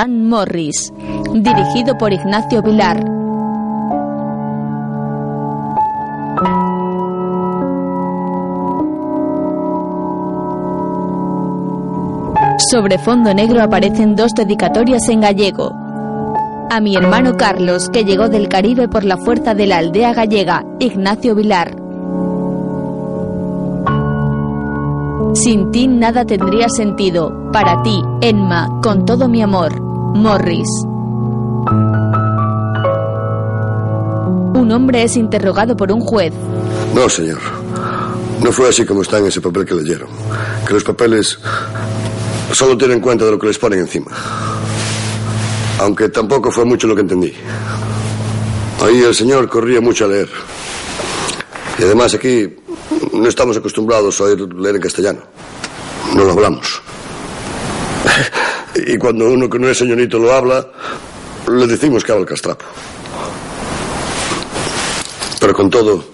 Dan Morris, dirigido por Ignacio Vilar. Sobre fondo negro aparecen dos dedicatorias en gallego. A mi hermano Carlos, que llegó del Caribe por la fuerza de la aldea gallega, Ignacio Vilar. Sin ti nada tendría sentido. Para ti, Enma, con todo mi amor. Morris. Un hombre es interrogado por un juez. No, señor. No fue así como está en ese papel que leyeron. Que los papeles solo tienen cuenta de lo que les ponen encima. Aunque tampoco fue mucho lo que entendí. Ahí el señor corría mucho a leer. Y además aquí no estamos acostumbrados a oír leer en castellano. No lo hablamos. Y cuando uno que no es señorito lo habla, le decimos que habla el castrapo. Pero con todo,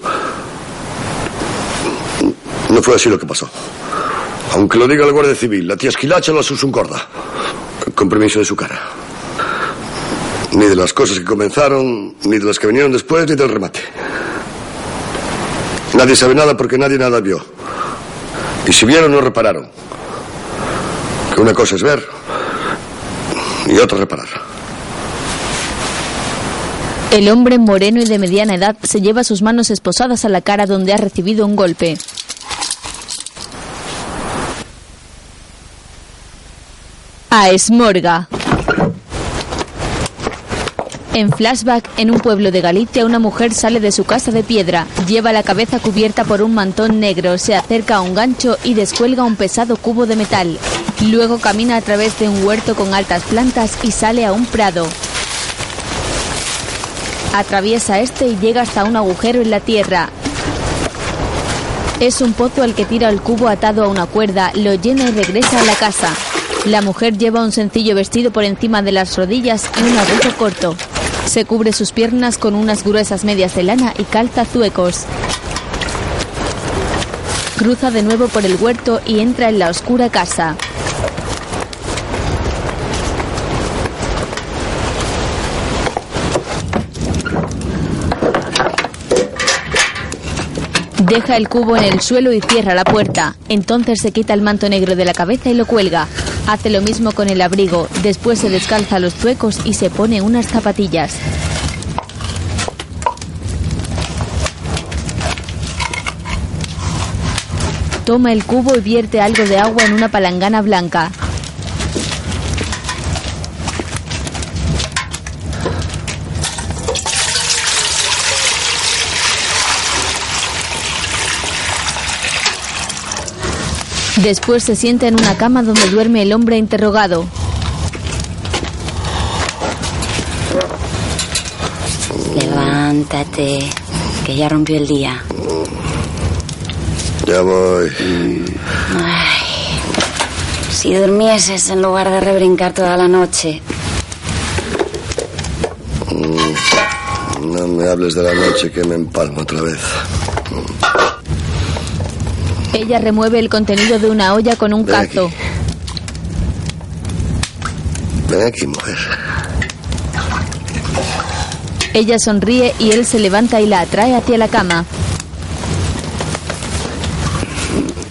no fue así lo que pasó. Aunque lo diga la Guardia Civil, la tía Esquilacha lo un corda. Con permiso de su cara. Ni de las cosas que comenzaron, ni de las que vinieron después, ni del remate. Nadie sabe nada porque nadie nada vio. Y si vieron, no repararon. Que una cosa es ver y otra reparar. El hombre moreno y de mediana edad se lleva sus manos esposadas a la cara donde ha recibido un golpe. A Esmorga. En flashback, en un pueblo de Galicia, una mujer sale de su casa de piedra, lleva la cabeza cubierta por un mantón negro, se acerca a un gancho y descuelga un pesado cubo de metal. Luego camina a través de un huerto con altas plantas y sale a un prado. Atraviesa este y llega hasta un agujero en la tierra. Es un pozo al que tira el cubo atado a una cuerda, lo llena y regresa a la casa. La mujer lleva un sencillo vestido por encima de las rodillas y un abrigo corto. Se cubre sus piernas con unas gruesas medias de lana y calza zuecos. Cruza de nuevo por el huerto y entra en la oscura casa. Deja el cubo en el suelo y cierra la puerta. Entonces se quita el manto negro de la cabeza y lo cuelga. Hace lo mismo con el abrigo, después se descalza los zuecos y se pone unas zapatillas. Toma el cubo y vierte algo de agua en una palangana blanca. Después se sienta en una cama donde duerme el hombre interrogado. Levántate, que ya rompió el día. Ya voy. Ay, si durmieses en lugar de rebrincar toda la noche. Mm, no me hables de la noche que me empalmo otra vez. Ella remueve el contenido de una olla con un cazo. Ven aquí, mujer. Ella sonríe y él se levanta y la atrae hacia la cama.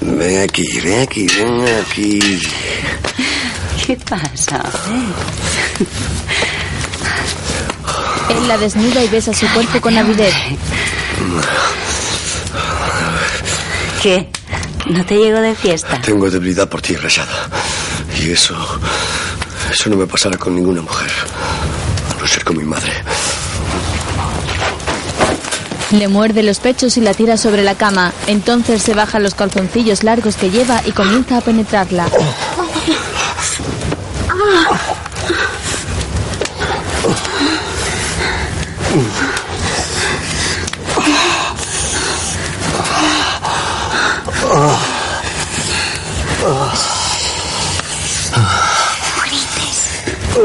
Ven aquí, ven aquí, ven aquí. ¿Qué pasa? Él la desnuda y besa su cuerpo con avidez. ¿Qué? ¿No te llego de fiesta? Tengo debilidad por ti, Rashada. Y eso. Eso no me pasará con ninguna mujer. A no ser con mi madre. Le muerde los pechos y la tira sobre la cama. Entonces se baja los calzoncillos largos que lleva y comienza a penetrarla. En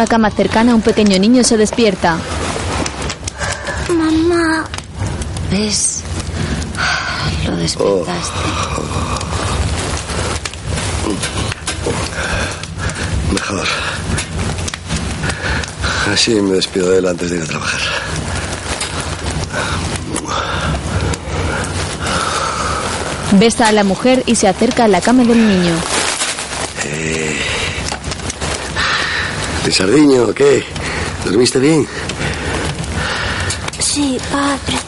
una cama cercana, un pequeño niño se despierta. Mamá. ¿Ves? Lo despertaste. Mejor. Así me despido de él antes de ir a trabajar. Besa a la mujer y se acerca a la cama del niño. ¿De sardiño o qué? ¿Dormiste bien? Sí, padre.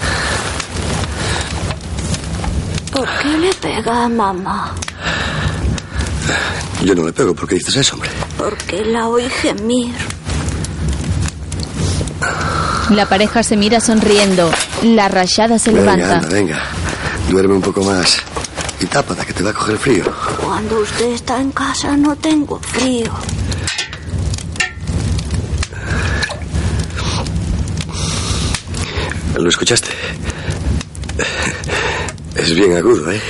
¿Por qué le pega a mamá? Yo no le pego. ¿Por qué dices eso, hombre? Porque la oí gemir. La pareja se mira sonriendo. La rayada se Venga, levanta. anda, venga. Duerme un poco más. Y tápate, que te va a coger frío. Cuando usted está en casa no tengo frío. ¿Lo escuchaste? Es bien agudo, ¿eh?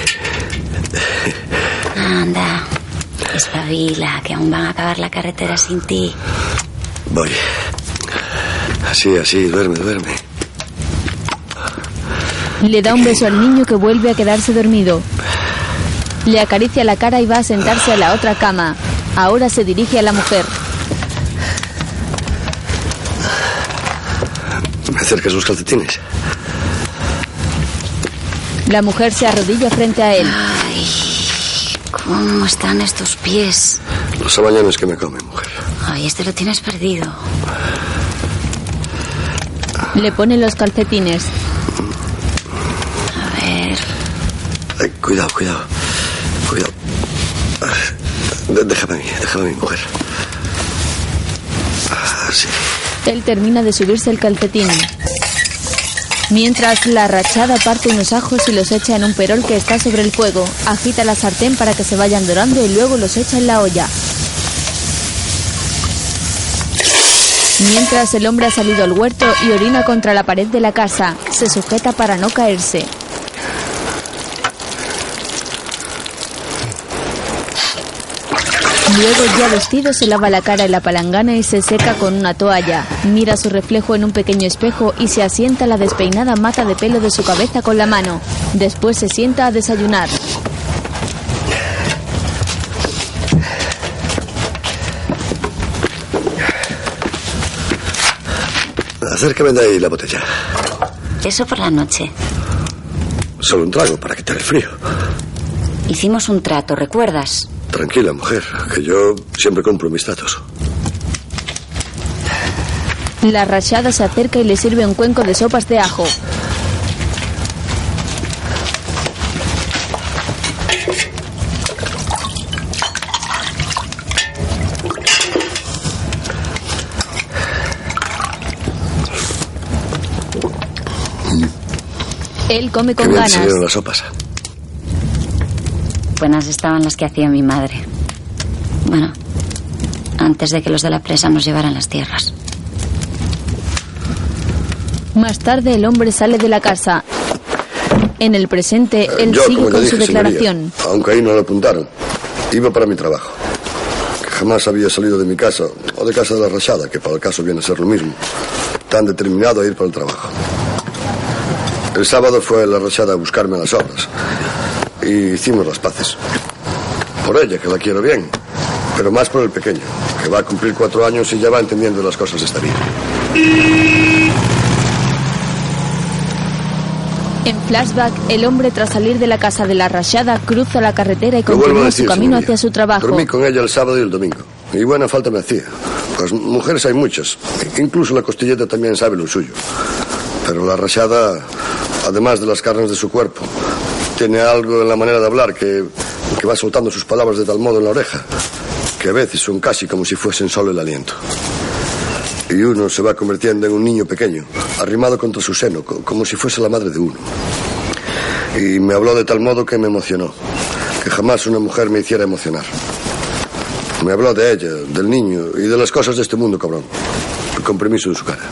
Anda, espabila, que aún van a acabar la carretera sin ti. Voy. Así, así, duerme, duerme. Le da un beso al niño que vuelve a quedarse dormido. Le acaricia la cara y va a sentarse a la otra cama. Ahora se dirige a la mujer. ¿Me acercas los calcetines? La mujer se arrodilla frente a él. Ay, ¿cómo están estos pies? Los sabañones que me comen, mujer. Ay, este lo tienes perdido. Le pone los calcetines. A ver, Ay, cuidado, cuidado. Cuidado. De- déjame a mí, déjame a mi mujer. Ah, sí. Él termina de subirse el calcetín. Mientras la rachada parte unos ajos y los echa en un perol que está sobre el fuego, agita la sartén para que se vayan dorando y luego los echa en la olla. Mientras el hombre ha salido al huerto y orina contra la pared de la casa, se sujeta para no caerse. Luego, ya vestido, se lava la cara en la palangana y se seca con una toalla. Mira su reflejo en un pequeño espejo y se asienta la despeinada mata de pelo de su cabeza con la mano. Después se sienta a desayunar. Acércame de ahí la botella. eso por la noche. Solo un trago para quitar el frío. Hicimos un trato, ¿recuerdas? Tranquila, mujer, que yo siempre cumplo mis datos. La rachada se acerca y le sirve un cuenco de sopas de ajo. Él come con ganas. las sopas. Buenas estaban las que hacía mi madre. Bueno, antes de que los de la presa nos llevaran las tierras. Más tarde el hombre sale de la casa. En el presente, él Yo, sigue con dije, su declaración. señoría, aunque ahí no lo apuntaron, iba para mi trabajo. Jamás había salido de mi casa o de casa de la rachada, que para el caso viene a ser lo mismo. Tan determinado a ir para el trabajo. El sábado fue la rachada a buscarme a las obras. Y hicimos las paces. Por ella, que la quiero bien. Pero más por el pequeño, que va a cumplir cuatro años y ya va entendiendo las cosas de esta vida. En flashback, el hombre tras salir de la casa de la rachada cruza la carretera y continúa decir, su camino señoría. hacia su trabajo. Dormí con ella el sábado y el domingo. Y buena falta me hacía. Pues mujeres hay muchas. Incluso la costilleta también sabe lo suyo. Pero la rachada, además de las carnes de su cuerpo, tiene algo en la manera de hablar que, que va soltando sus palabras de tal modo en la oreja que a veces son casi como si fuesen solo el aliento. Y uno se va convirtiendo en un niño pequeño, arrimado contra su seno, co- como si fuese la madre de uno. Y me habló de tal modo que me emocionó. que jamás una mujer me hiciera emocionar. Me habló de ella, del niño y de las cosas de este mundo, cabrón. Con permiso de su cara.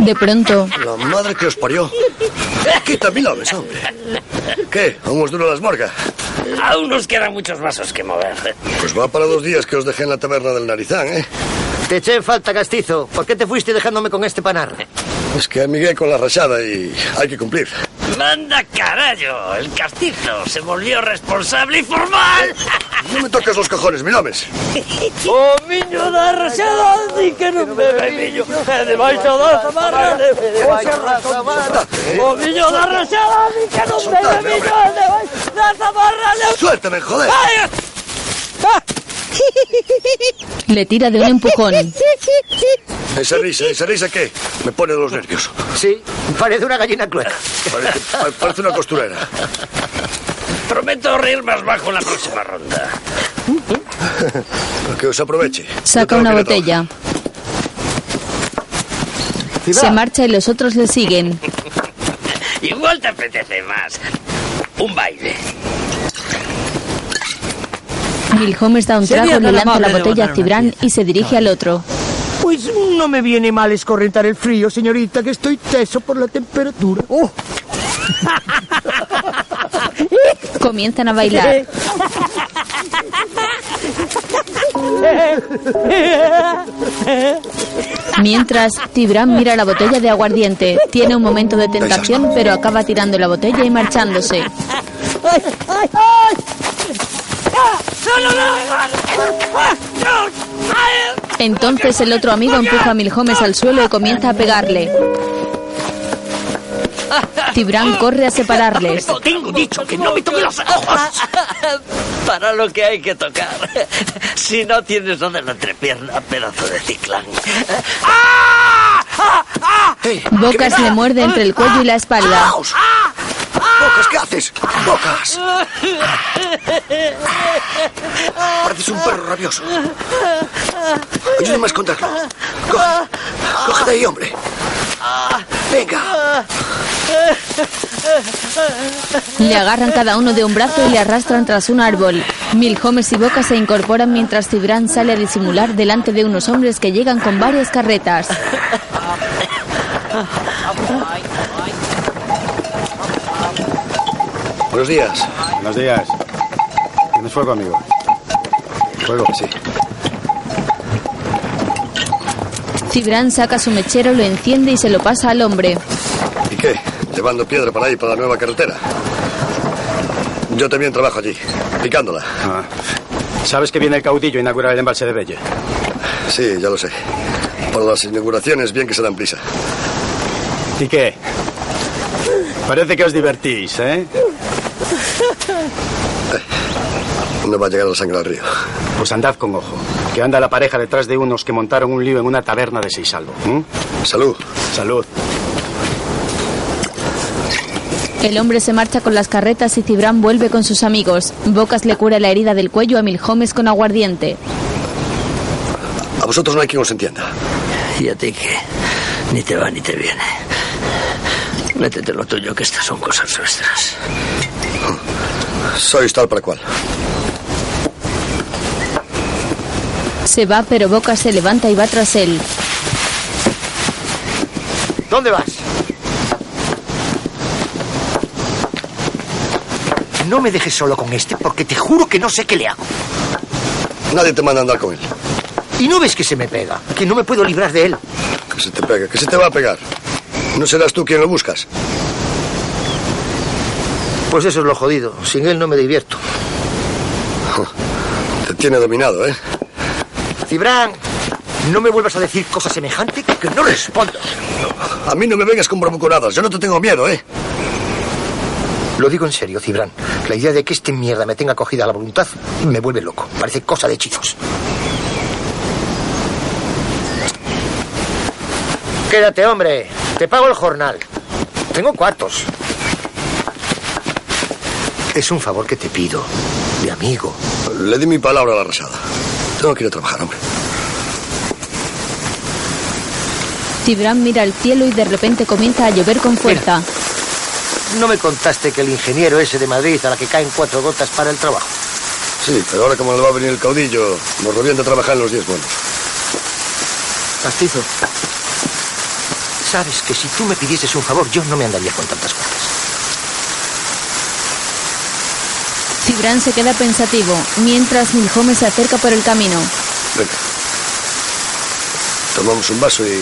De pronto, La madre que os parió. Quita mil aves, hombre. ¿Qué? ¿Aún os dura las morgas? Aún nos quedan muchos vasos que mover. Pues va para dos días que os dejé en la taberna del Narizán, ¿eh? Te eché en falta, castizo. ¿Por qué te fuiste dejándome con este panar? Es que amigué con la rachada y hay que cumplir. Manda carallo, el castizo se volvió responsable y formal. No me toques los cojones, milames. O miño da rachada, di que non bebe miño. E debaixo da zamarra, debaixo da zamarra. O miño da rachada, di que non bebe miño. E debaixo da zamarra, de... Suéltame, joder. Ay, le tira de un empujón. Esa risa, esa risa qué? Me pone de los nervios. Sí, parece una gallina clueca. Parece, pa- parece una costurera. Prometo reír más bajo en la próxima ronda. Que os aproveche. Saca una botella. Se marcha y los otros le siguen. Igual te apetece más. Un baile. Milhomes da un trago, le lanza la botella a pieza. y se dirige al otro. Pues no me viene mal escorrentar el frío, señorita, que estoy teso por la temperatura. ¡Oh! Comienzan a bailar. Mientras, Tibran mira la botella de aguardiente. Tiene un momento de tentación, pero acaba tirando la botella y marchándose. Entonces el otro amigo empuja a Milhomes al suelo y comienza a pegarle. Tibran corre a separarles. Tengo dicho que no me toque los ojos. Para lo que hay que tocar. Si no tienes nada en la entrepierna, pedazo de ciclán. Bocas le muerde entre el cuello y la espalda. ¡Bocas, qué haces! ¡Bocas! Pareces un perro rabioso. Ayúdame a esconderlo. Coge. Cógete ahí, hombre. Venga. Le agarran cada uno de un brazo y le arrastran tras un árbol. Milhomes y Bocas se incorporan mientras Tibran sale a disimular delante de unos hombres que llegan con varias carretas. Buenos días. Buenos días. ¿Tienes fuego, amigo? Fuego, sí. Tibran saca su mechero, lo enciende y se lo pasa al hombre. ¿Y qué? Llevando piedra para ahí, para la nueva carretera. Yo también trabajo allí, picándola. Ah. ¿Sabes que viene el caudillo a inaugurar el embalse de Belle? Sí, ya lo sé. Para las inauguraciones, bien que se dan prisa. ¿Y qué? Parece que os divertís, ¿eh? No va a llegar la sangre al río. Pues andad con ojo, que anda la pareja detrás de unos que montaron un lío en una taberna de Seisalvo. ¿m? Salud. Salud. El hombre se marcha con las carretas y Tibran vuelve con sus amigos. Bocas le cura la herida del cuello a Milhomes con aguardiente. A vosotros no hay quien os entienda. Y a ti que ni te va ni te viene. Métete lo tuyo, que estas son cosas nuestras. Sois tal para cual. Se va, pero Bocas se levanta y va tras él. ¿Dónde vas? No me dejes solo con este porque te juro que no sé qué le hago. Nadie te manda a andar con él. Y no ves que se me pega, que no me puedo librar de él. Que se te pega, que se te va a pegar. No serás tú quien lo buscas. Pues eso es lo jodido. Sin él no me divierto. Te tiene dominado, ¿eh? Cibran, no me vuelvas a decir cosa semejante que no respondo. A mí no me vengas con bravuconadas. Yo no te tengo miedo, ¿eh? Lo digo en serio, Cibran. La idea de que este mierda me tenga cogida la voluntad me vuelve loco. Parece cosa de hechizos. Quédate, hombre. Te pago el jornal. Tengo cuartos. Es un favor que te pido, de amigo. Le di mi palabra a la rasada. Ir a trabajar, hombre. Tibran mira al cielo y de repente comienza a llover con fuerza. ¿No me contaste que el ingeniero ese de Madrid a la que caen cuatro gotas para el trabajo? Sí, pero ahora como le va a venir el caudillo, nos revienta a trabajar en los días buenos. Castizo. Sabes que si tú me pidieses un favor, yo no me andaría con tantas cosas. Cibran se queda pensativo, mientras Milhomes se acerca por el camino. Venga. Tomamos un vaso y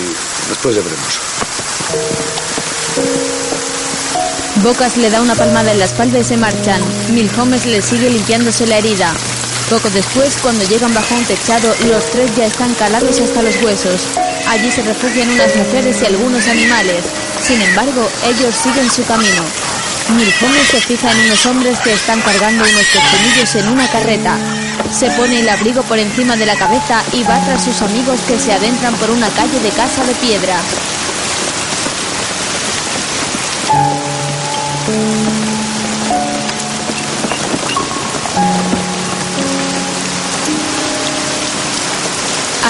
después ya veremos. Bocas le da una palmada en la espalda y se marchan. Milhomes le sigue limpiándose la herida. Poco después, cuando llegan bajo un techado, los tres ya están calados hasta los huesos. Allí se refugian unas mujeres y algunos animales. Sin embargo, ellos siguen su camino. Milhomes se fija en unos hombres que están cargando unos pepinillos en una carreta. Se pone el abrigo por encima de la cabeza y va tras sus amigos que se adentran por una calle de casa de piedra.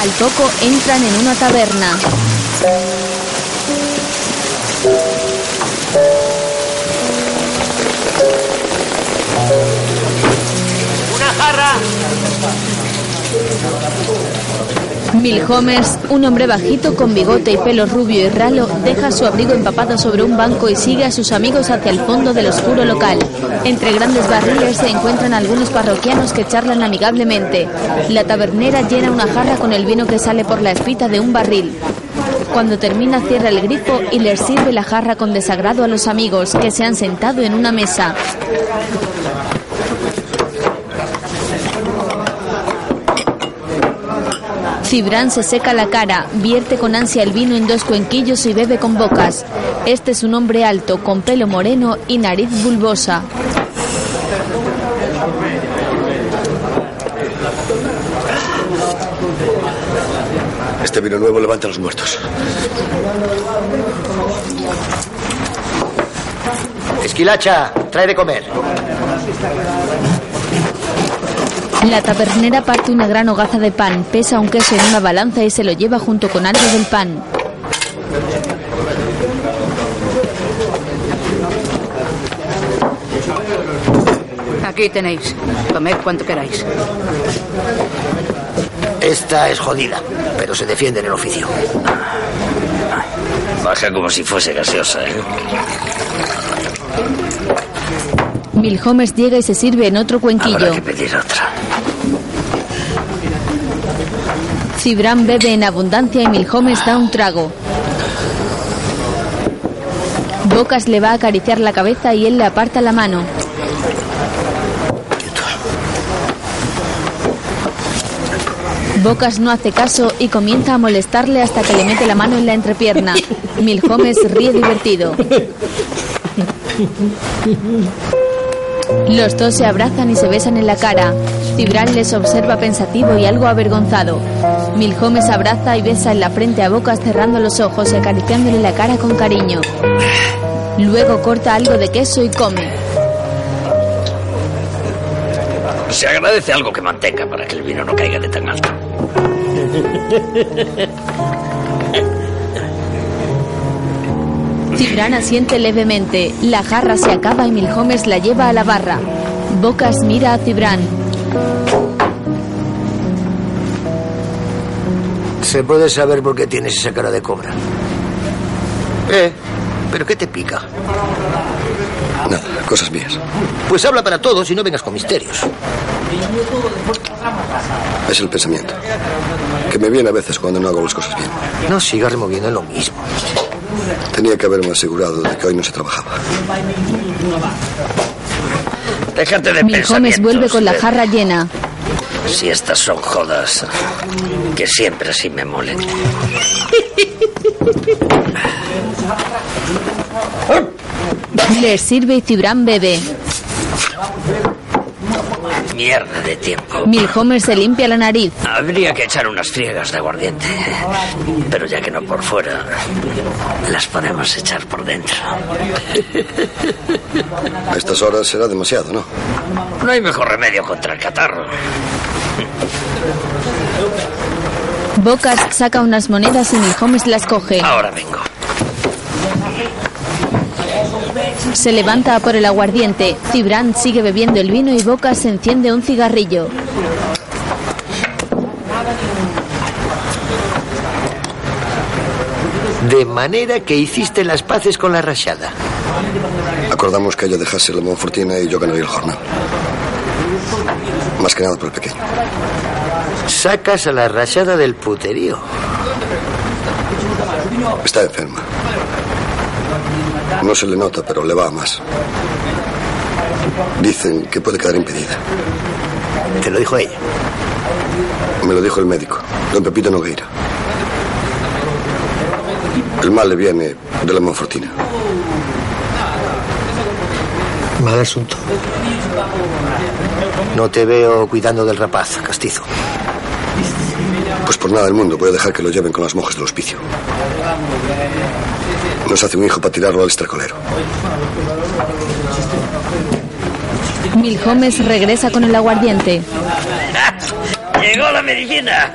Al poco entran en una taberna. ¡Una jarra! Milhomes, un hombre bajito con bigote y pelo rubio y ralo, deja su abrigo empapado sobre un banco y sigue a sus amigos hacia el fondo del oscuro local. Entre grandes barriles se encuentran algunos parroquianos que charlan amigablemente. La tabernera llena una jarra con el vino que sale por la espita de un barril. Cuando termina cierra el grifo y les sirve la jarra con desagrado a los amigos que se han sentado en una mesa. Cibran se seca la cara, vierte con ansia el vino en dos cuenquillos y bebe con bocas. Este es un hombre alto, con pelo moreno y nariz bulbosa. Este vino nuevo levanta a los muertos. Esquilacha, trae de comer. La tabernera parte una gran hogaza de pan, pesa un queso en una balanza y se lo lleva junto con algo del pan. Aquí tenéis. Comed cuanto queráis. Esta es jodida, pero se defiende en el oficio. Baja como si fuese gaseosa, ¿eh? Milhomes llega y se sirve en otro cuenquillo. Habrá que pedir otra. Cibran bebe en abundancia y Milhomes da un trago. Bocas le va a acariciar la cabeza y él le aparta la mano. Bocas no hace caso y comienza a molestarle hasta que le mete la mano en la entrepierna. Milhomes ríe divertido. Los dos se abrazan y se besan en la cara. Cibran les observa pensativo y algo avergonzado. Milhomes abraza y besa en la frente a Bocas cerrando los ojos y acariciándole la cara con cariño. Luego corta algo de queso y come. Se agradece algo que mantenga para que el vino no caiga de tan alto. Cibran asiente levemente. La jarra se acaba y Milhomes la lleva a la barra. Bocas mira a Cibran. ¿Se puede saber por qué tienes esa cara de cobra? ¿Eh? ¿Pero qué te pica? Nada, cosas mías. Pues habla para todos y no vengas con misterios. Es el pensamiento. Que me viene a veces cuando no hago las cosas bien. No sigas removiendo en lo mismo. Tenía que haberme asegurado de que hoy no se trabajaba. Déjate de pensamientos, vuelve con la jarra llena. Si estas son jodas, que siempre así me molen. Les sirve y Cibran bebe. Mierda de tiempo. Milhomes se limpia la nariz. Habría que echar unas friegas de aguardiente. Pero ya que no por fuera, las podemos echar por dentro. A estas horas será demasiado, ¿no? No hay mejor remedio contra el catarro. Bocas saca unas monedas y Milhomes las coge. Ahora vengo. Se levanta por el aguardiente. Cibran sigue bebiendo el vino y Boca se enciende un cigarrillo. De manera que hiciste las paces con la rachada. Acordamos que ella dejase la Monfortina y yo ganaría el jornal. Más que nada por el pequeño. Sacas a la rachada del puterío. Está enferma. No se le nota, pero le va a más. Dicen que puede quedar impedida. ¿Te lo dijo ella? Me lo dijo el médico, don Pepito Nogueira. El mal le viene de la Monfortina. Mal asunto. No te veo cuidando del rapaz, castizo. Pues por nada del mundo voy a dejar que lo lleven con las monjas del hospicio. Nos hace un hijo para tirarlo al estracolero. Milhomes regresa con el aguardiente. ¡Llegó la medicina!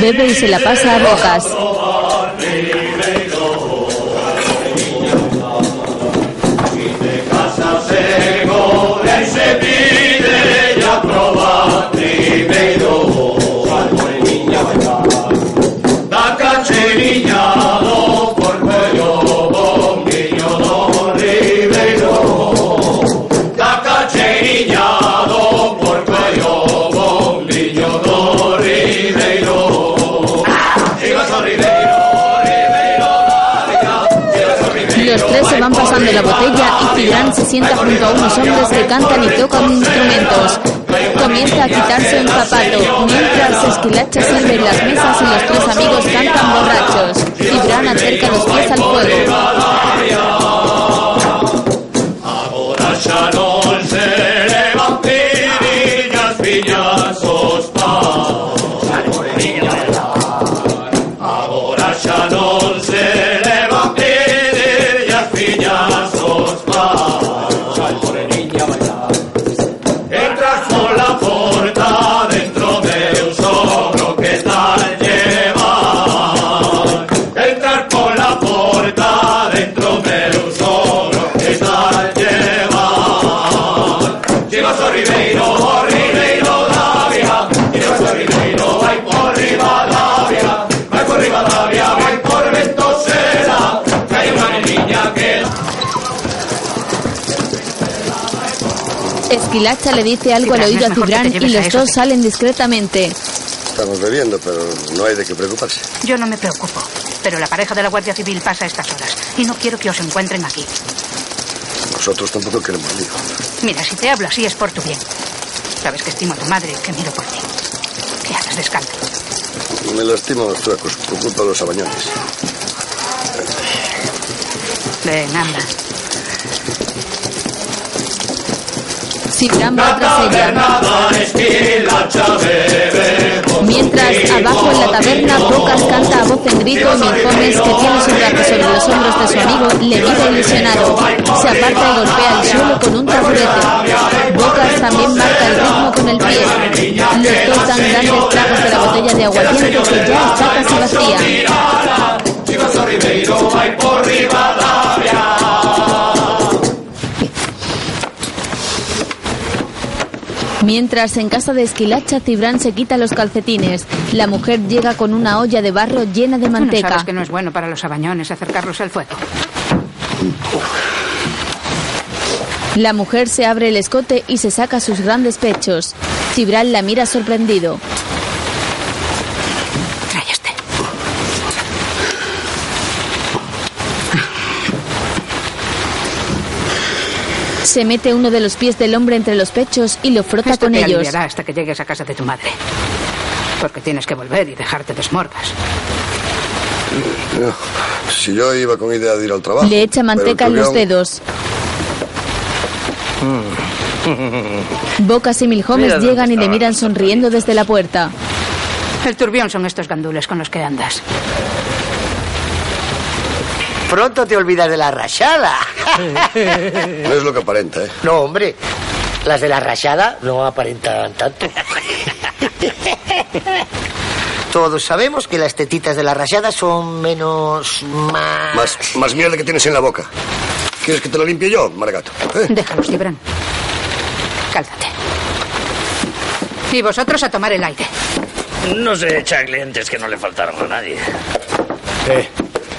Bebe y se la pasa a bocas. Pasando la botella y Cibran se sienta junto a unos hombres que cantan y tocan instrumentos. Comienza a quitarse un zapato, mientras Esquilacha sirve en las mesas y los tres amigos cantan borrachos. Cibran acerca los pies al fuego. Esquilacha le dice algo al oído a Cibran y los dos salen discretamente. Estamos bebiendo, pero no hay de qué preocuparse. Yo no me preocupo, pero la pareja de la Guardia Civil pasa a estas horas y no quiero que os encuentren aquí. Nosotros tampoco queremos lío. Mira, si te hablo así es por tu bien. Sabes que estimo a tu madre y que miro por ti. ¿Qué haces de escándalo? Me lastimo los trucos por culpa de los abañones. Ven, anda. Mientras, abajo en la taberna, Bocas canta a voz en grito y Milhomes, que tiene su brazo sobre los hombros de su amigo, le mira ilusionado. Se aparta y golpea el suelo con un taburete. Bocas también marca el ritmo con el pie. Los dos dan grandes tragos de la botella de aguardiente que ya está casi vacía. Mientras en casa de Esquilacha, Cibran se quita los calcetines. La mujer llega con una olla de barro llena de Tú no manteca. sabes que no es bueno para los abañones acercarlos al fuego. La mujer se abre el escote y se saca sus grandes pechos. Cibran la mira sorprendido. Trae este. Se mete uno de los pies del hombre entre los pechos y lo frota Esto con te ellos. hasta que llegues a casa de tu madre. Porque tienes que volver y dejarte desmordas. No, Si yo iba con idea de ir al trabajo. Le echa manteca en los dedos. Bocas y Milhomes Mira llegan y le miran sonriendo desde la puerta. El turbión son estos gandules con los que andas. Pronto te olvidas de la rachada. No es lo que aparenta, ¿eh? No, hombre. Las de la rachada no aparentan tanto. Todos sabemos que las tetitas de la rayada son menos... más... Más, más mierda que tienes en la boca. ¿Quieres que te lo limpie yo, Maragato? ¿Eh? Déjalos, Cibran. Cálmate. Y vosotros a tomar el aire. No se echa clientes que no le faltaron a nadie. Eh,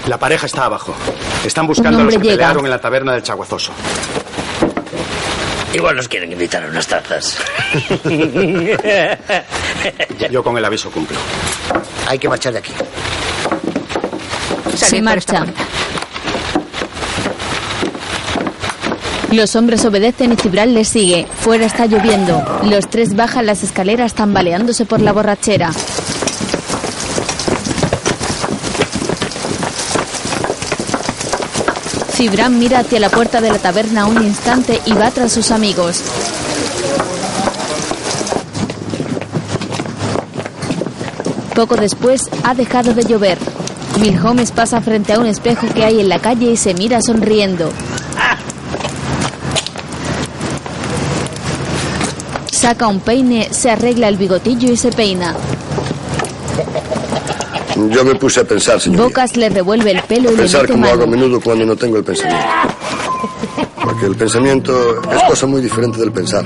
la pareja está abajo. Están buscando a los que llega. pelearon en la taberna del Chaguazoso. Igual nos quieren invitar a unas tazas. Yo con el aviso cumplo. Hay que marchar de aquí. Se marcha. Los hombres obedecen y Cibral les sigue. Fuera está lloviendo. Los tres bajan las escaleras tambaleándose por la borrachera. Cibran mira hacia la puerta de la taberna un instante y va tras sus amigos. Poco después ha dejado de llover. Milhomes pasa frente a un espejo que hay en la calle y se mira sonriendo. Saca un peine, se arregla el bigotillo y se peina. Yo me puse a pensar, señor. Bocas le revuelve el pelo y Pensar mete como hago a menudo cuando no tengo el pensamiento. Porque el pensamiento es cosa muy diferente del pensar.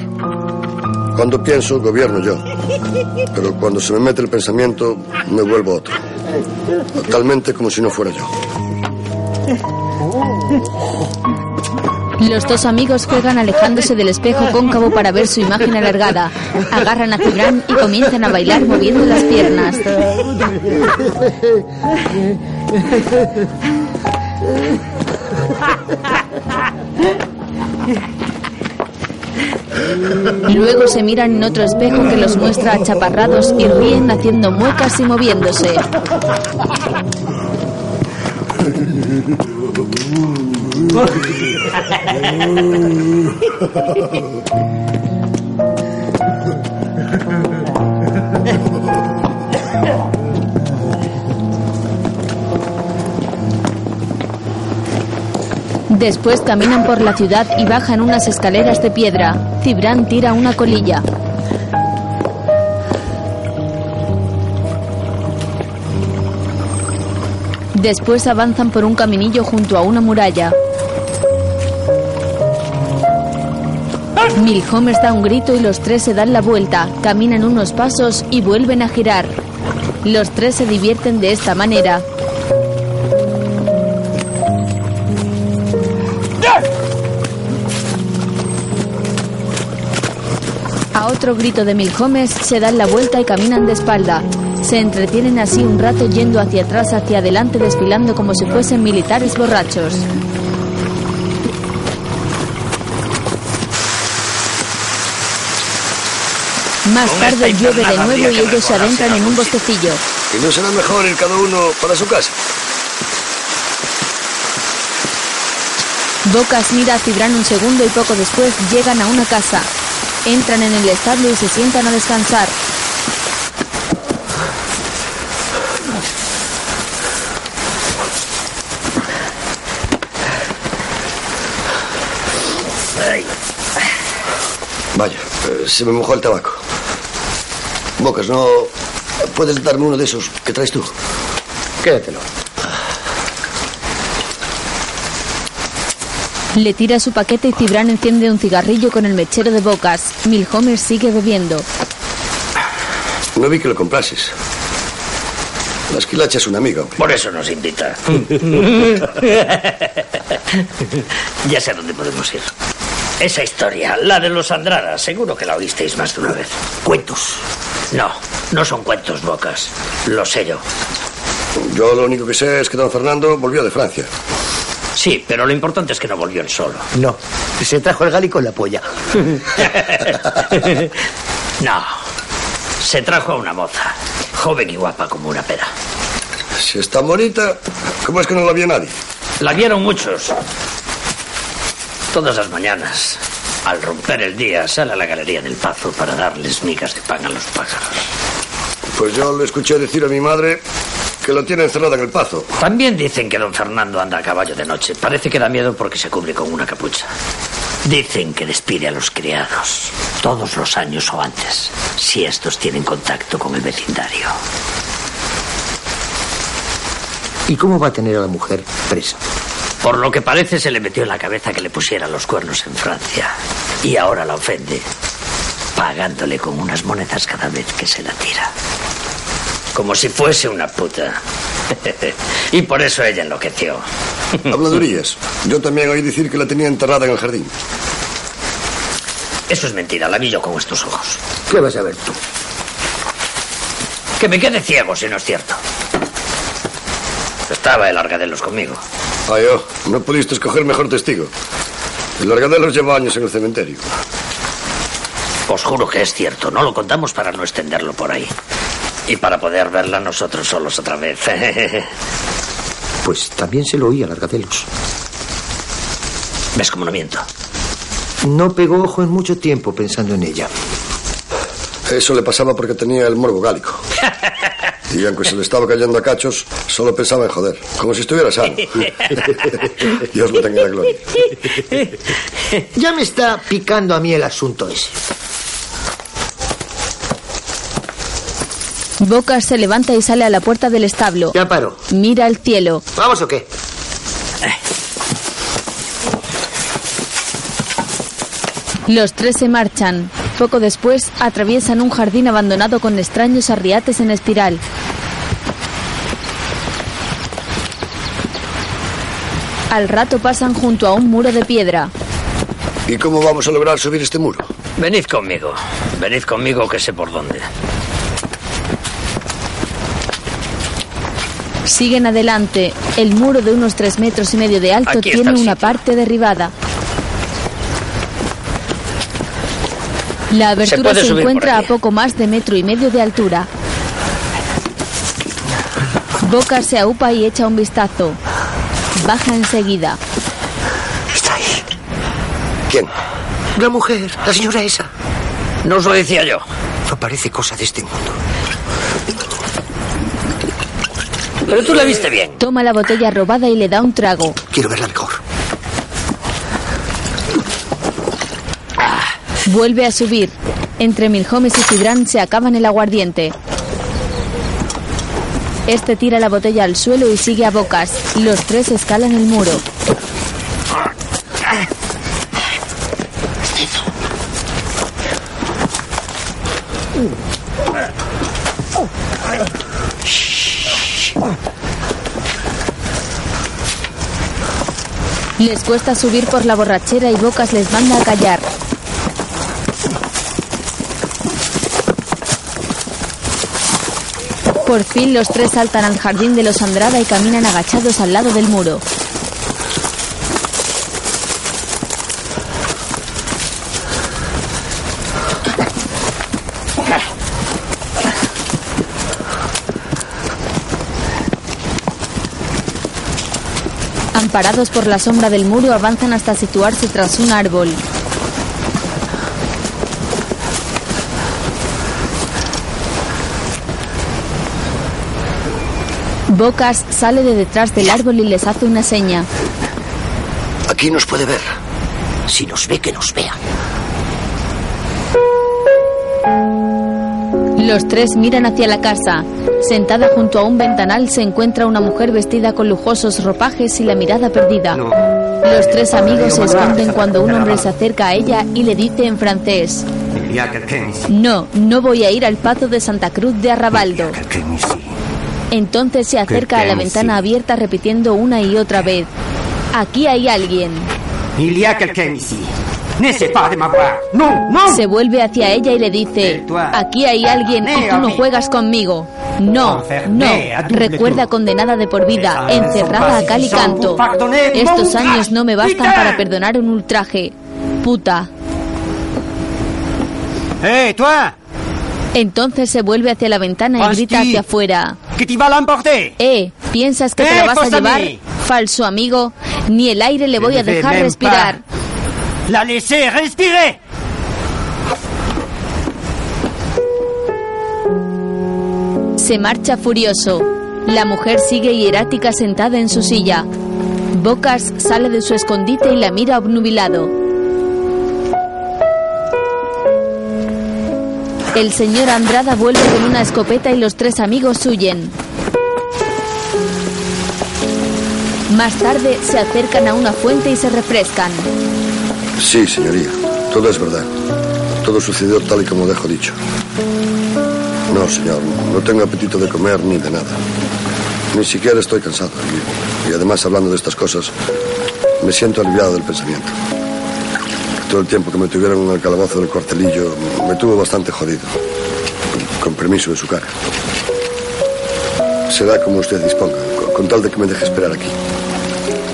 Cuando pienso, gobierno yo. Pero cuando se me mete el pensamiento, me vuelvo otro. Totalmente como si no fuera yo. Los dos amigos juegan alejándose del espejo cóncavo para ver su imagen alargada. Agarran a Cibran y comienzan a bailar moviendo las piernas. Luego se miran en otro espejo que los muestra achaparrados y ríen haciendo muecas y moviéndose. Después caminan por la ciudad y bajan unas escaleras de piedra. Cibran tira una colilla. Después avanzan por un caminillo junto a una muralla. Milhomes da un grito y los tres se dan la vuelta, caminan unos pasos y vuelven a girar. Los tres se divierten de esta manera. A otro grito de Milhomes se dan la vuelta y caminan de espalda. Se entretienen así un rato yendo hacia atrás, hacia adelante, desfilando como si fuesen militares borrachos. Más tarde llueve de nuevo y ellos se adentran en un bosquecillo. ¿Y no será mejor ir cada uno para su casa? Bocas mira a Cibran un segundo y poco después llegan a una casa. Entran en el establo y se sientan a descansar. Vaya, eh, se me mojó el tabaco. Bocas, ¿no puedes darme uno de esos que traes tú? Quédatelo. Le tira su paquete y Cibran enciende un cigarrillo con el mechero de Bocas. Milhomer sigue bebiendo. No vi que lo comprases. La esquilacha es una amiga, hombre. Por eso nos invita. ya sé a dónde podemos ir. Esa historia, la de los Andradas, seguro que la oísteis más de una vez. Cuentos. No, no son cuentos, Bocas. Lo sé yo. Yo lo único que sé es que don Fernando volvió de Francia. Sí, pero lo importante es que no volvió él solo. No, se trajo el gálico en la polla. No. Se trajo a una moza, joven y guapa como una pera. Si está bonita, ¿cómo es que no la vio nadie? La vieron muchos. Todas las mañanas, al romper el día, sale a la galería del Pazo para darles migas de pan a los pájaros. Pues yo le escuché decir a mi madre que la tiene encerrada en el pazo. También dicen que don Fernando anda a caballo de noche. Parece que da miedo porque se cubre con una capucha. Dicen que despide a los criados, todos los años o antes, si estos tienen contacto con el vecindario. ¿Y cómo va a tener a la mujer presa? Por lo que parece se le metió en la cabeza que le pusiera los cuernos en Francia. Y ahora la ofende, pagándole con unas monedas cada vez que se la tira. Como si fuese una puta. y por eso ella enloqueció. Habladurías. Yo también oí decir que la tenía enterrada en el jardín. Eso es mentira, la vi yo con estos ojos. ¿Qué vas a ver tú? Que me quede ciego si no es cierto. Estaba el Argadelos conmigo. Ay, oh, no pudiste escoger mejor testigo. El Argadelos lleva años en el cementerio. Os juro que es cierto. No lo contamos para no extenderlo por ahí. Y para poder verla nosotros solos otra vez. Pues también se lo oí a Largadelos. ¿Ves cómo no miento? No pegó ojo en mucho tiempo pensando en ella. Eso le pasaba porque tenía el morbo gálico. Y aunque se le estaba cayendo a cachos, solo pensaba en joder. Como si estuviera sano. Dios lo tenga en la gloria. Ya me está picando a mí el asunto ese. Bocas se levanta y sale a la puerta del establo. Ya paro. Mira al cielo. ¿Vamos o qué? Los tres se marchan. Poco después atraviesan un jardín abandonado con extraños arriates en espiral. Al rato pasan junto a un muro de piedra. ¿Y cómo vamos a lograr subir este muro? Venid conmigo. Venid conmigo que sé por dónde. Siguen adelante. El muro de unos tres metros y medio de alto Aquí tiene una parte derribada. La abertura se, encuentra a poco más de metro y medio de altura. Boca se aupa y echa un vistazo. Baja enseguida. Está ahí. ¿Quién? La mujer, la señora esa. No os lo decía yo. No parece cosa de este mundo. Pero tú la viste bien. Toma la botella robada y le da un trago. Quiero verla mejor. Vuelve a subir. Entre Milhomes y Cidrán se acaban el aguardiente. Este tira la botella al suelo y sigue a bocas. Los tres escalan el muro. Les cuesta subir por la borrachera y Bocas les manda a callar. Por fin los tres saltan al jardín de los Andrada y caminan agachados al lado del muro. Amparados por la sombra del muro, avanzan hasta situarse tras un árbol. Bocas sale de detrás del árbol y les hace una seña. Aquí nos puede ver. Si nos ve, que nos vea. Los tres miran hacia la casa. Sentada junto a un ventanal se encuentra una mujer vestida con lujosos ropajes y la mirada perdida. Los tres amigos se esconden cuando un hombre se acerca a ella y le dice en francés, no, no voy a ir al pazo de Santa Cruz de Arrabaldo. Entonces se acerca a la ventana abierta repitiendo una y otra vez, aquí hay alguien. Se vuelve hacia ella y le dice, aquí hay alguien y tú no juegas conmigo. No, no, recuerda condenada de por vida, encerrada a cal y canto. Estos años no me bastan para perdonar un ultraje. Puta. Toi Entonces se vuelve hacia la ventana y grita hacia afuera. Que tu vas l'emporter Eh, ¿piensas que te Eh, lo vas a cosa llevar? Falso amigo, ni el aire le voy a dejar respirar. La laisser respirer Se marcha furioso. La mujer sigue hierática sentada en su silla. Bocas sale de su escondite y la mira obnubilado. El señor Andrada vuelve con una escopeta y los tres amigos huyen. Más tarde se acercan a una fuente y se refrescan. Sí, señoría. Todo es verdad. Todo sucedió tal y como dejo dicho. No, señor. No tengo apetito de comer ni de nada. Ni siquiera estoy cansado. Y, y además, hablando de estas cosas, me siento aliviado del pensamiento. Todo el tiempo que me tuvieron en el calabozo del cuartelillo me tuvo bastante jodido. Con, permiso de su cara. Será como usted disponga, con, con tal de que me deje esperar aquí.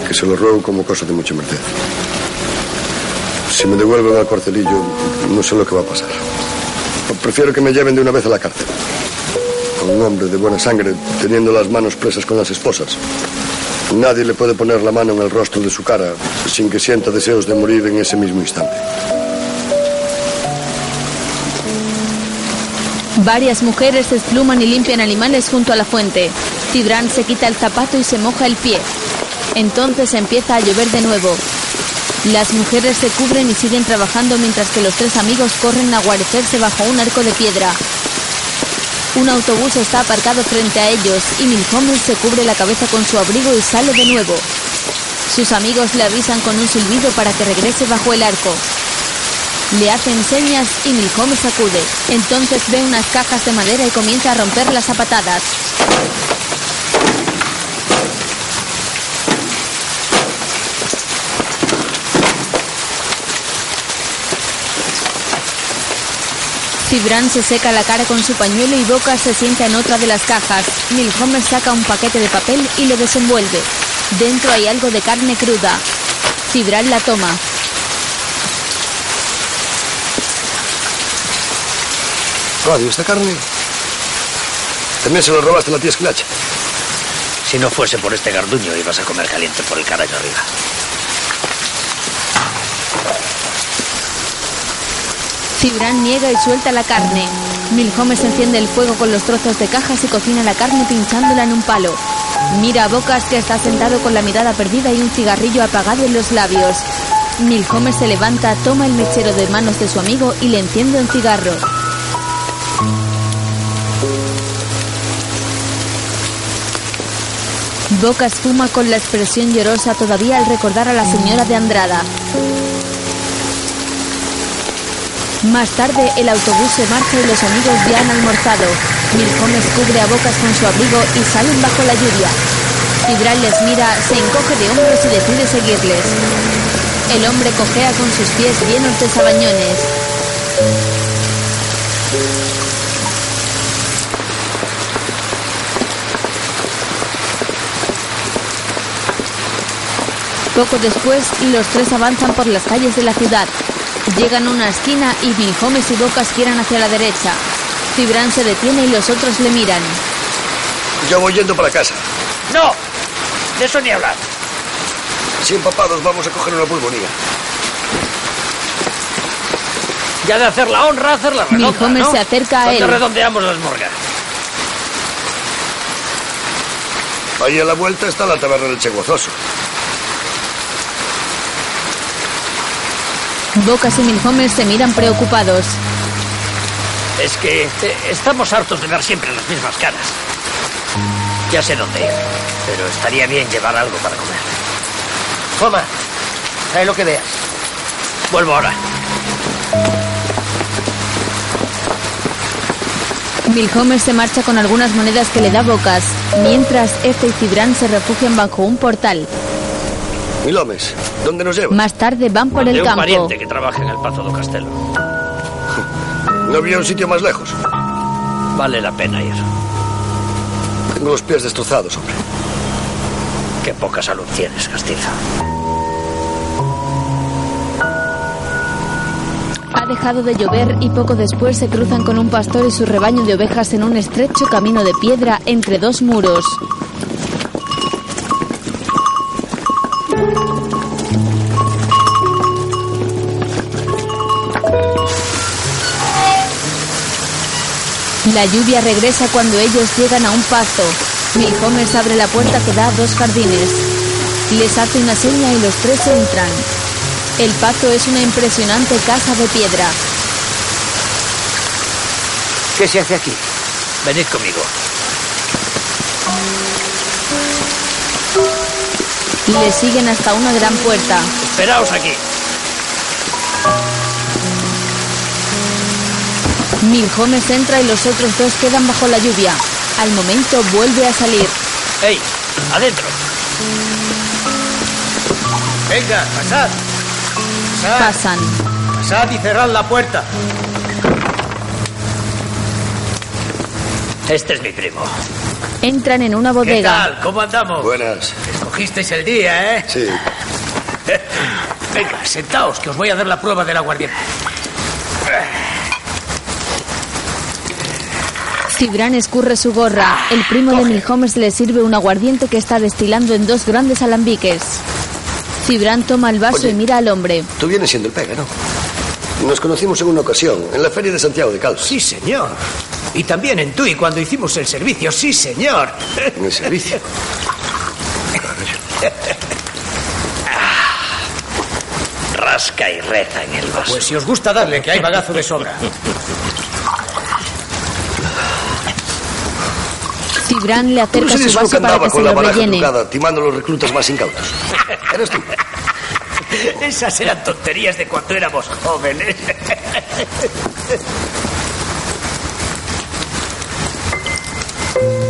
Que se lo ruego como cosa de mucha merced. Si me devuelven al cuartelillo, no sé lo que va a pasar. Prefiero que me lleven de una vez a la cárcel. A un hombre de buena sangre, teniendo las manos presas con las esposas. Nadie le puede poner la mano en el rostro de su cara sin que sienta deseos de morir en ese mismo instante. Varias mujeres despluman y limpian animales junto a la fuente. Cibran se quita el zapato y se moja el pie. Entonces empieza a llover de nuevo. Las mujeres se cubren y siguen trabajando mientras que los tres amigos corren a guarecerse bajo un arco de piedra. Un autobús está aparcado frente a ellos y Milhomes se cubre la cabeza con su abrigo y sale de nuevo. Sus amigos le avisan con un silbido para que regrese bajo el arco. Le hacen señas y Milhomes acude. Entonces ve unas cajas de madera y comienza a romperlas a patadas. Cibran se seca la cara con su pañuelo y Boca se sienta en otra de las cajas. Milhomes saca un paquete de papel y lo desenvuelve. Dentro hay algo de carne cruda. Cibran la toma. Radio, esta carne. También se lo robaste a la tía Esquilacha. Si no fuese por este garduño, ibas a comer caliente por el carajo arriba. Cibran niega y suelta la carne. Milhomes enciende el fuego con los trozos de cajas y cocina la carne pinchándola en un palo. Mira a Bocas que está sentado con la mirada perdida y un cigarrillo apagado en los labios. Milhomes se levanta, toma el mechero de manos de su amigo y le enciende un cigarro. Bocas fuma con la expresión llorosa todavía al recordar a la señora de Andrada. Más tarde, el autobús se marcha y los amigos ya han almorzado. Milhomes cubre a Bocas con su abrigo y salen bajo la lluvia. Cibral les mira, se encoge de hombros y decide seguirles. El hombre cojea con sus pies llenos de sabañones. Poco después, los tres avanzan por las calles de la ciudad. Llegan a una esquina y Milhomes y Bocas giran hacia la derecha. Cibran se detiene y los otros le miran. Yo voy yendo para casa. ¡No! De eso ni hablar. Si empapados vamos a coger una pulmonía. Ya de hacer la honra, hacer la redonda, Milhomes ¿no? se acerca a ¿Dónde él. redondeamos las morgas? Ahí a la vuelta está la taberna del Che Bocas y Milhomes se miran preocupados. Es que eh, estamos hartos de ver siempre las mismas caras. Ya sé dónde ir, pero estaría bien llevar algo para comer. Toma, trae lo que veas. Vuelvo ahora. Milhomes se marcha con algunas monedas que le da Bocas, mientras este y Cibran se refugian bajo un portal. Milhomes, ¿dónde nos lleva? Más tarde van por de el un campo. pariente que trabaja en el Pazo do Castelo. ¿No había un sitio más lejos? Vale la pena ir. Tengo los pies destrozados, hombre. Qué poca salud tienes, Castiza. Ha dejado de llover y poco después se cruzan con un pastor y su rebaño de ovejas en un estrecho camino de piedra entre dos muros. La lluvia regresa cuando ellos llegan a un pasto. Milhomes abre la puerta que da a dos jardines. Les hace una seña y los tres entran. El pazo es una impresionante casa de piedra. ¿Qué se hace aquí? Venid conmigo. Le siguen hasta una gran puerta. Esperaos aquí. Milhomes entra y los otros dos quedan bajo la lluvia. Al momento vuelve a salir. ¡Ey! ¡Adentro! Venga, pasad. Pasad. Pasan. Pasad y cerrad la puerta. Este es mi primo. Entran en una ¿Qué bodega. tal? ¿Cómo andamos? Buenas. Escogisteis el día, ¿eh? Sí. Venga, sentaos, que os voy a dar la prueba del aguardiente. Cibran escurre su gorra. El primo de Milhomes le sirve un aguardiente que está destilando en dos grandes alambiques. Cibran toma el vaso Oye. y mira al hombre. Tú vienes siendo el pega, ¿no? Nos conocimos en una ocasión, en la feria de Santiago de Caldas. Sí, señor. Y también en Tui cuando hicimos el servicio, sí, señor. En el servicio. Rasca y reza en el vaso. Pues si os gusta darle, que hay bagazo de sobra. Cibran le acerca su vaso para que se con la baraja rellene. trucada, timando a los reclutas más incautos. Eres tú. Esas eran tonterías de cuando éramos jóvenes.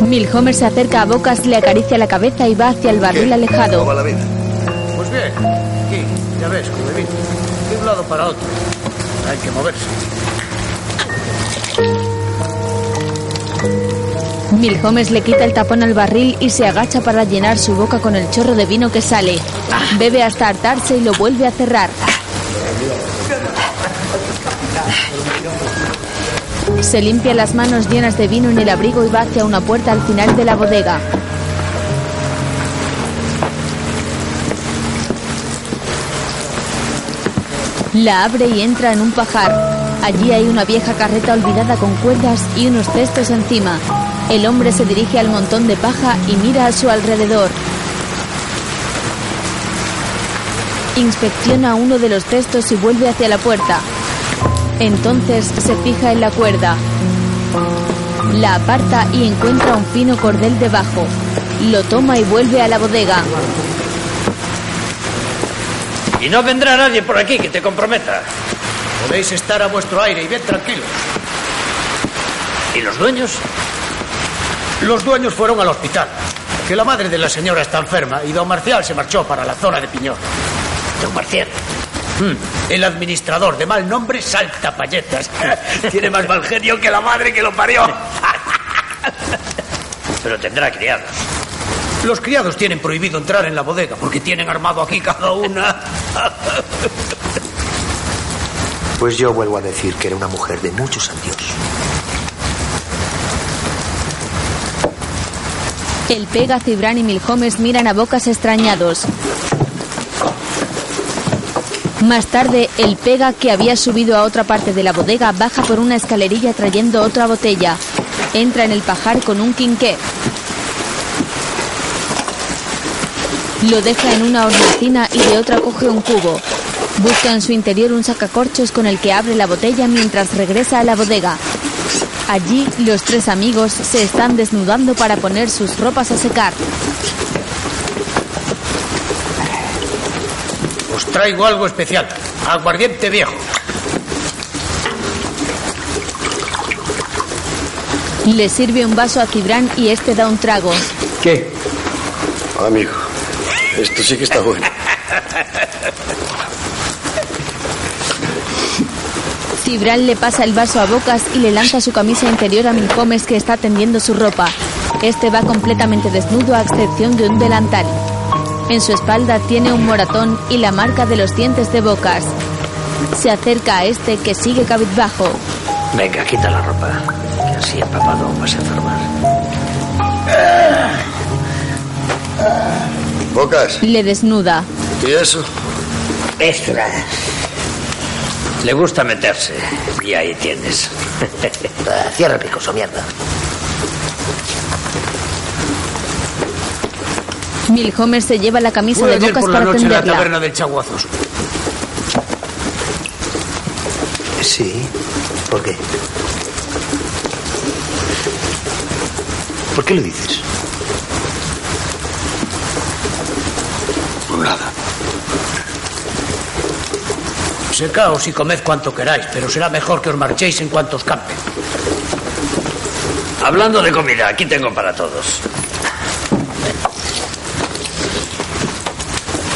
Milhomes se acerca a Bocas, le acaricia la cabeza y va hacia el barril ¿Cómo alejado. va la vida? Pues bien, aquí, ya ves, como vino. De un lado para otro. Hay que moverse. Milhomes le quita el tapón al barril y se agacha para llenar su boca con el chorro de vino que sale. Bebe hasta hartarse y lo vuelve a cerrar. Se limpia las manos llenas de vino en el abrigo y va hacia una puerta al final de la bodega. La abre y entra en un pajar. Allí hay una vieja carreta olvidada con cuerdas y unos cestos encima. El hombre se dirige al montón de paja y mira a su alrededor. Inspecciona uno de los cestos y vuelve hacia la puerta. Entonces se fija en la cuerda. La aparta y encuentra un fino cordel debajo. Lo toma y vuelve a la bodega. Y no vendrá nadie por aquí que te comprometa. Podéis estar a vuestro aire y bien tranquilos. ¿Y los dueños? Los dueños fueron al hospital. Que la madre de la señora está enferma y don Marcial se marchó para la zona de Piñón. Don Marcial. Hmm, El administrador de mal nombre salta palletas. Tiene más mal genio que la madre que lo parió. Pero tendrá criados. Los criados tienen prohibido entrar en la bodega porque tienen armado aquí cada una. Pues yo vuelvo a decir que era una mujer de muchos años. El pega, Cibran y Milhomes miran a bocas extrañados. Más tarde, el pega, que había subido a otra parte de la bodega, baja por una escalerilla trayendo otra botella. Entra en el pajar con un quinqué. Lo deja en una hornacina y de otra coge un cubo. Busca en su interior un sacacorchos con el que abre la botella mientras regresa a la bodega. Allí, los tres amigos se están desnudando para poner sus ropas a secar. Os traigo algo especial. Aguardiente viejo. Le sirve un vaso a Cibran y este da un trago. ¿Qué? Amigo, esto sí que está bueno. Cibran le pasa el vaso a Bocas y le lanza su camisa interior a Milhomes que está tendiendo su ropa. Este va completamente desnudo a excepción de un delantal. En su espalda tiene un moratón y la marca de los dientes de Bocas. Se acerca a este que sigue cabizbajo. Venga, quita la ropa. Que así empapado vas a enfermar. Bocas, Le desnuda. ¿y eso? Extra. Le gusta meterse. Y ahí tienes. Cierra el picoso, mierda. Milhomes se lleva la camisa de ayer Bocas por la para noche en la tenderla. taberna del Chaguazos. Sí. ¿Por qué? ¿Por qué lo dices? Nada. Secaos y comed cuanto queráis, pero será mejor que os marchéis en cuanto os campe. Hablando de comida, aquí tengo para todos.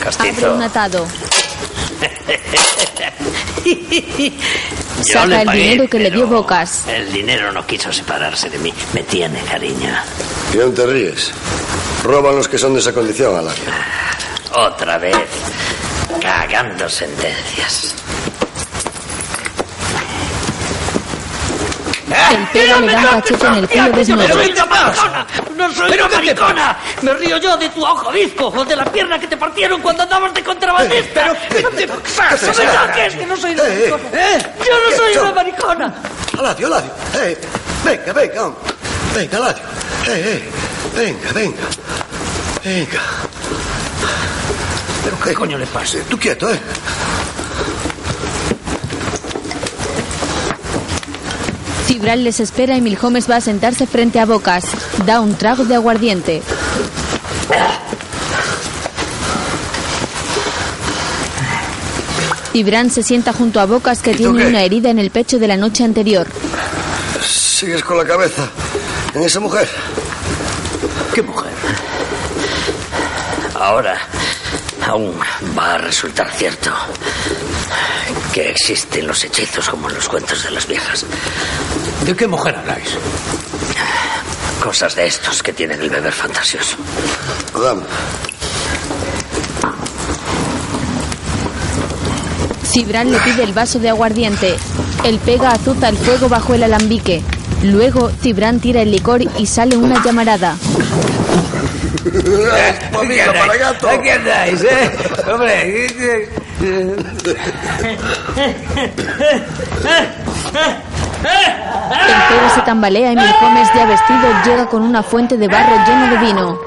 Abre Castizo. un atado. Yo Saca el pagué, dinero que le dio Bocas. El dinero no quiso separarse de mí. Me tiene cariño. ¿Y aún te ríes? Roban los que son de esa condición, Alario. Otra vez. Cagando sentencias. El pega le da cachete en el cuello desnudo. ¡No soy una maricona! ¡No soy una maricona! ¡Me río yo de tu ojo bizco o de la pierna que te partieron cuando andabas de contrabandista! ¡No te pasa! ¡No me toques! ¡Que no soy una Eh, eh, maricona! eh. ¡Yo no soy una maricona! Aladio, Aladio. Eh, venga, venga. hombre. Venga, Aladio. Eh, eh. Venga, venga. Venga. ¿Pero qué coño le pasa? Tú quieto, ¿eh? Cibran les espera y Milhomes va a sentarse frente a Bocas. Da un trago de aguardiente. Cibran se sienta junto a Bocas que tiene una herida en el pecho de la noche anterior. Sigues con la cabeza en esa mujer. ¿Qué mujer? Ahora aún va a resultar cierto que existen los hechizos como en los cuentos de las viejas. ¿De qué mujer habláis? Cosas de estos que tienen el beber fantasioso. Dame. Cibran le pide el vaso de aguardiente. El pega azuta el fuego bajo el alambique. Luego, Cibran tira el licor y sale una llamarada. Para gato. Aquí andáis, ¿eh? Hombre. El pega se tambalea y Milhomes, ya vestido, llega con una fuente de barro lleno de vino.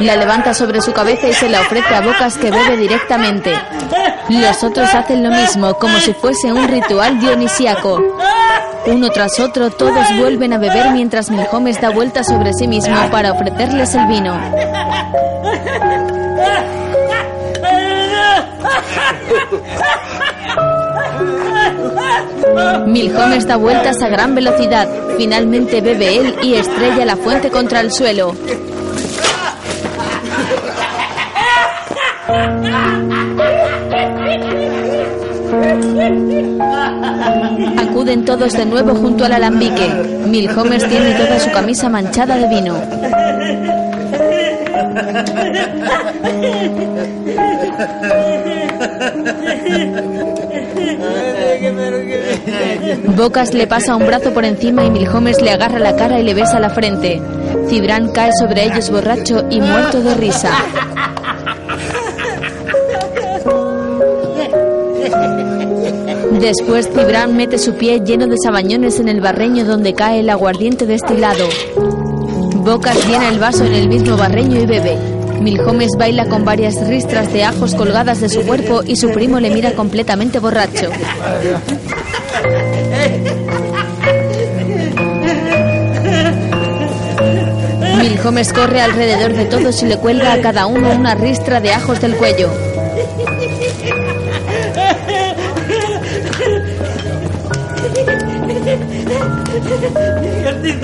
La levanta sobre su cabeza y se la ofrece a Bocas que bebe directamente. Los otros hacen lo mismo, como si fuese un ritual dionisíaco. Uno tras otro, todos vuelven a beber mientras Milhomes da vueltas sobre sí mismo para ofrecerles el vino. Milhomes da vueltas a gran velocidad. Finalmente bebe él y estrella la fuente contra el suelo. Acuden todos de nuevo junto al alambique. Milhomes tiene toda su camisa manchada de vino. Bocas le pasa un brazo por encima y Milhomes le agarra la cara y le besa la frente. Cibran cae sobre ellos borracho y muerto de risa. Después Cibran mete su pie lleno de sabañones en el barreño donde cae el aguardiente destilado. Bocas llena el vaso en el mismo barreño y bebe. Milhomes baila con varias ristras de ajos colgadas de su cuerpo y su primo le mira completamente borracho. Milhomes corre alrededor de todos y le cuelga a cada uno una ristra de ajos del cuello.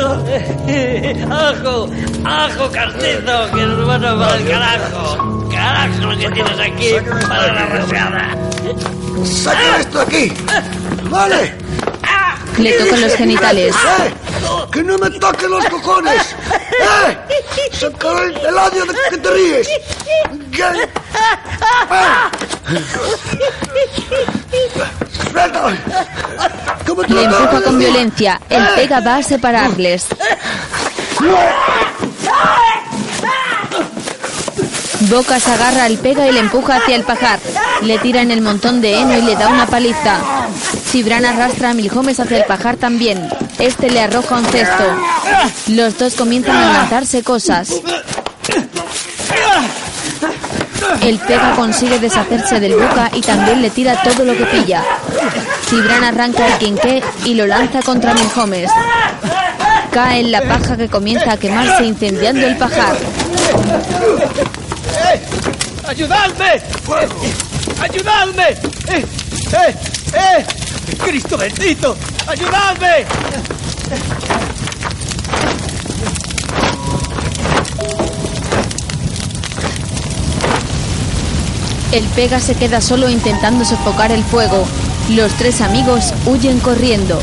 Ajo, ajo, castizo, que nos van a para el carajo. Carajo lo que tienes aquí para la rosada. ¡Saca esto aquí! ¡Vale! Le tocan los genitales. ¡Eh! ¡Que no me toquen los cojones! ¡Eh! ¡Saca el heladio de que te ríes! ¿Qué? ¡Suéltame! ¿Cómo te Le empuja con violencia. El pega va a separarles. Bocas agarra al pega y le empuja hacia el pajar. Le tira en el montón de heno y le da una paliza. Cibran arrastra a Milhomes hacia el pajar también. Este le arroja un cesto. Los dos comienzan a lanzarse cosas. El pega consigue deshacerse del boca y también le tira todo lo que pilla. Cibran arranca el quinqué y lo lanza contra Milhomes. Cae en la paja que comienza a quemarse incendiando el pajar. ¡Ayudadme! ¡Fuego! ¡Ayudadme! ¡Eh! ¡Eh! ¡Eh! ¡Cristo bendito! ¡Ayudadme! El pega se queda solo intentando sofocar el fuego. Los tres amigos huyen corriendo.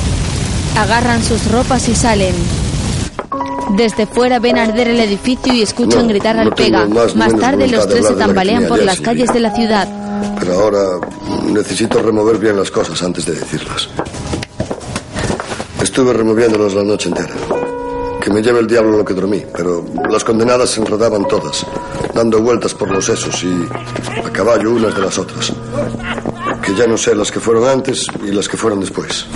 Agarran sus ropas y salen. Desde fuera ven arder el edificio y escuchan No, gritar al pega. más tarde los tres se la tambalean por las calles de la ciudad. Pero ahora necesito remover bien las cosas antes de decirlas. Estuve removiéndolas la noche entera. Que me lleve el diablo lo que dormí, pero las condenadas se enredaban todas, dando vueltas por los sesos y a caballo unas de las otras. Que ya no sé las que fueron antes y las que fueron después.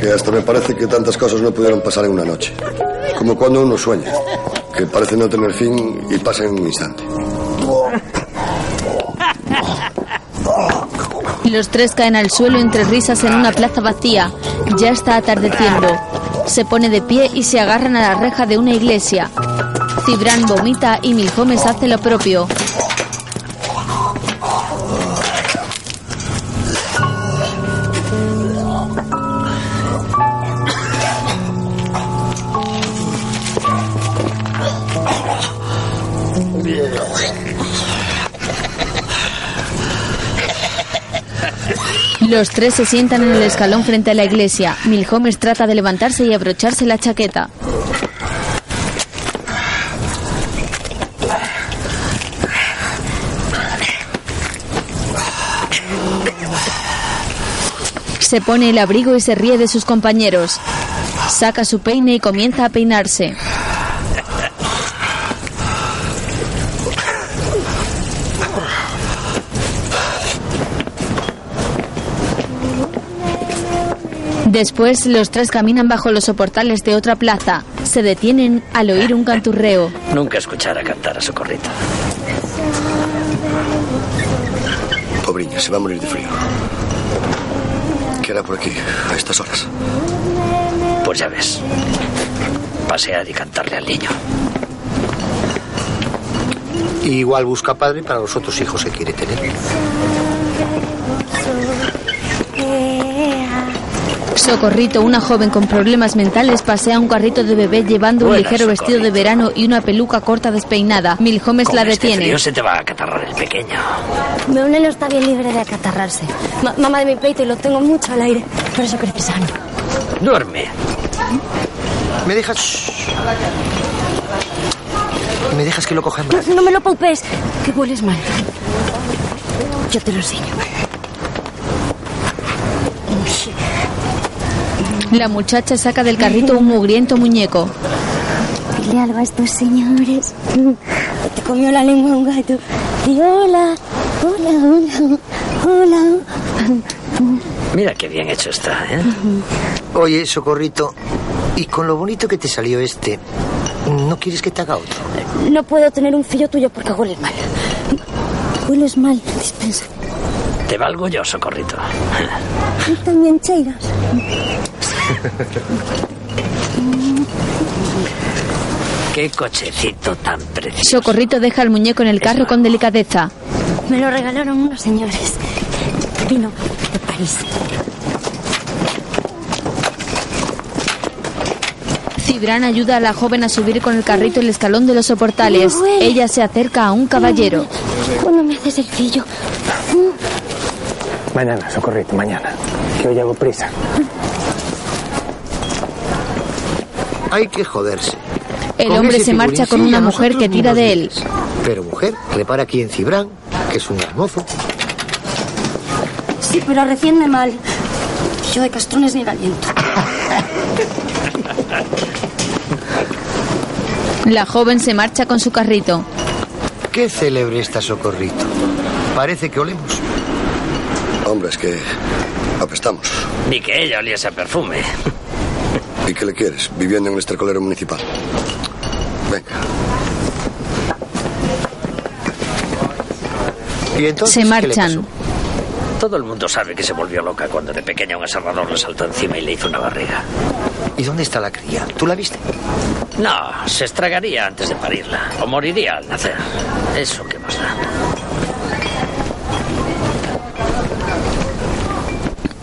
Que hasta me parece que tantas cosas no pudieron pasar en una noche. Como cuando uno sueña, que parece no tener fin y pasa en un instante. Los tres caen al suelo entre risas en una plaza vacía. Ya está atardeciendo. Se pone de pie y se agarran a la reja de una iglesia. Cibran vomita y Milhomes hace lo propio. Los tres se sientan en el escalón frente a la iglesia. Milhomes trata de levantarse y abrocharse la chaqueta. Se pone el abrigo y se ríe de sus compañeros. Saca su peine y comienza a peinarse. Después los tres caminan bajo los soportales de otra plaza. Se detienen al oír un canturreo. Nunca escuchara cantar a Socorrito. Pobriña, se va a morir de frío. ¿Qué hará por aquí a estas horas? Pues ya ves. Pasear y cantarle al niño. Igual busca padre para los otros hijos que quiere tener. Socorrito, una joven con problemas mentales, pasea un carrito de bebé llevando un ligero vestido de verano y una peluca corta despeinada. Milhomes la este detiene. frío se te va a acatarrar el pequeño. Un neno está bien libre de acatarrarse. Ma- mamá de mi peito y lo tengo mucho al aire. Por eso crece sano. Duerme. ¿Me dejas...? ¿Me dejas que lo coja en No, brazos? no me lo palpes, que hueles mal. Yo te lo enseño. La muchacha saca del carrito un mugriento muñeco. Dile algo a estos señores. Te comió la lengua un gato. Y hola, hola, hola, hola. Mira qué bien hecho está, ¿eh? Oye, Socorrito, y con lo bonito que te salió este, ¿no quieres que te haga otro? No puedo tener un fillo tuyo porque hueles mal. Hueles mal, dispensa. Te valgo yo, Socorrito. Tú también cheiras. Qué cochecito tan precioso. Socorrito deja el muñeco en el carro con delicadeza. Me lo regalaron unos señores. Vino de París. Cibran ayuda a la joven a subir con el carrito el escalón de los soportales. Ella se acerca a un caballero. ¿Cuándo me haces el fillo? Mañana, Socorrito, mañana. Que hoy hago prisa. Hay que joderse. El Con hombre se marcha con una mujer que tira de él. Pero mujer, repara aquí en Cibrán, que es un hermoso. Sí, pero recién mal. Yo de castrones ni el aliento. La joven se marcha con su carrito. Qué célebre está Socorrito. Parece que olemos. Hombre, es que apestamos. Ni que ella oliese a perfume. ¿Y qué le quieres? Viviendo en el estercolero municipal. Venga. ¿Y entonces Se marchan. Todo el mundo sabe que se volvió loca cuando de pequeña un aserrador le saltó encima y le hizo una barriga. ¿Y dónde está la cría? ¿Tú la viste? No, se estragaría antes de parirla. O moriría al nacer. Eso que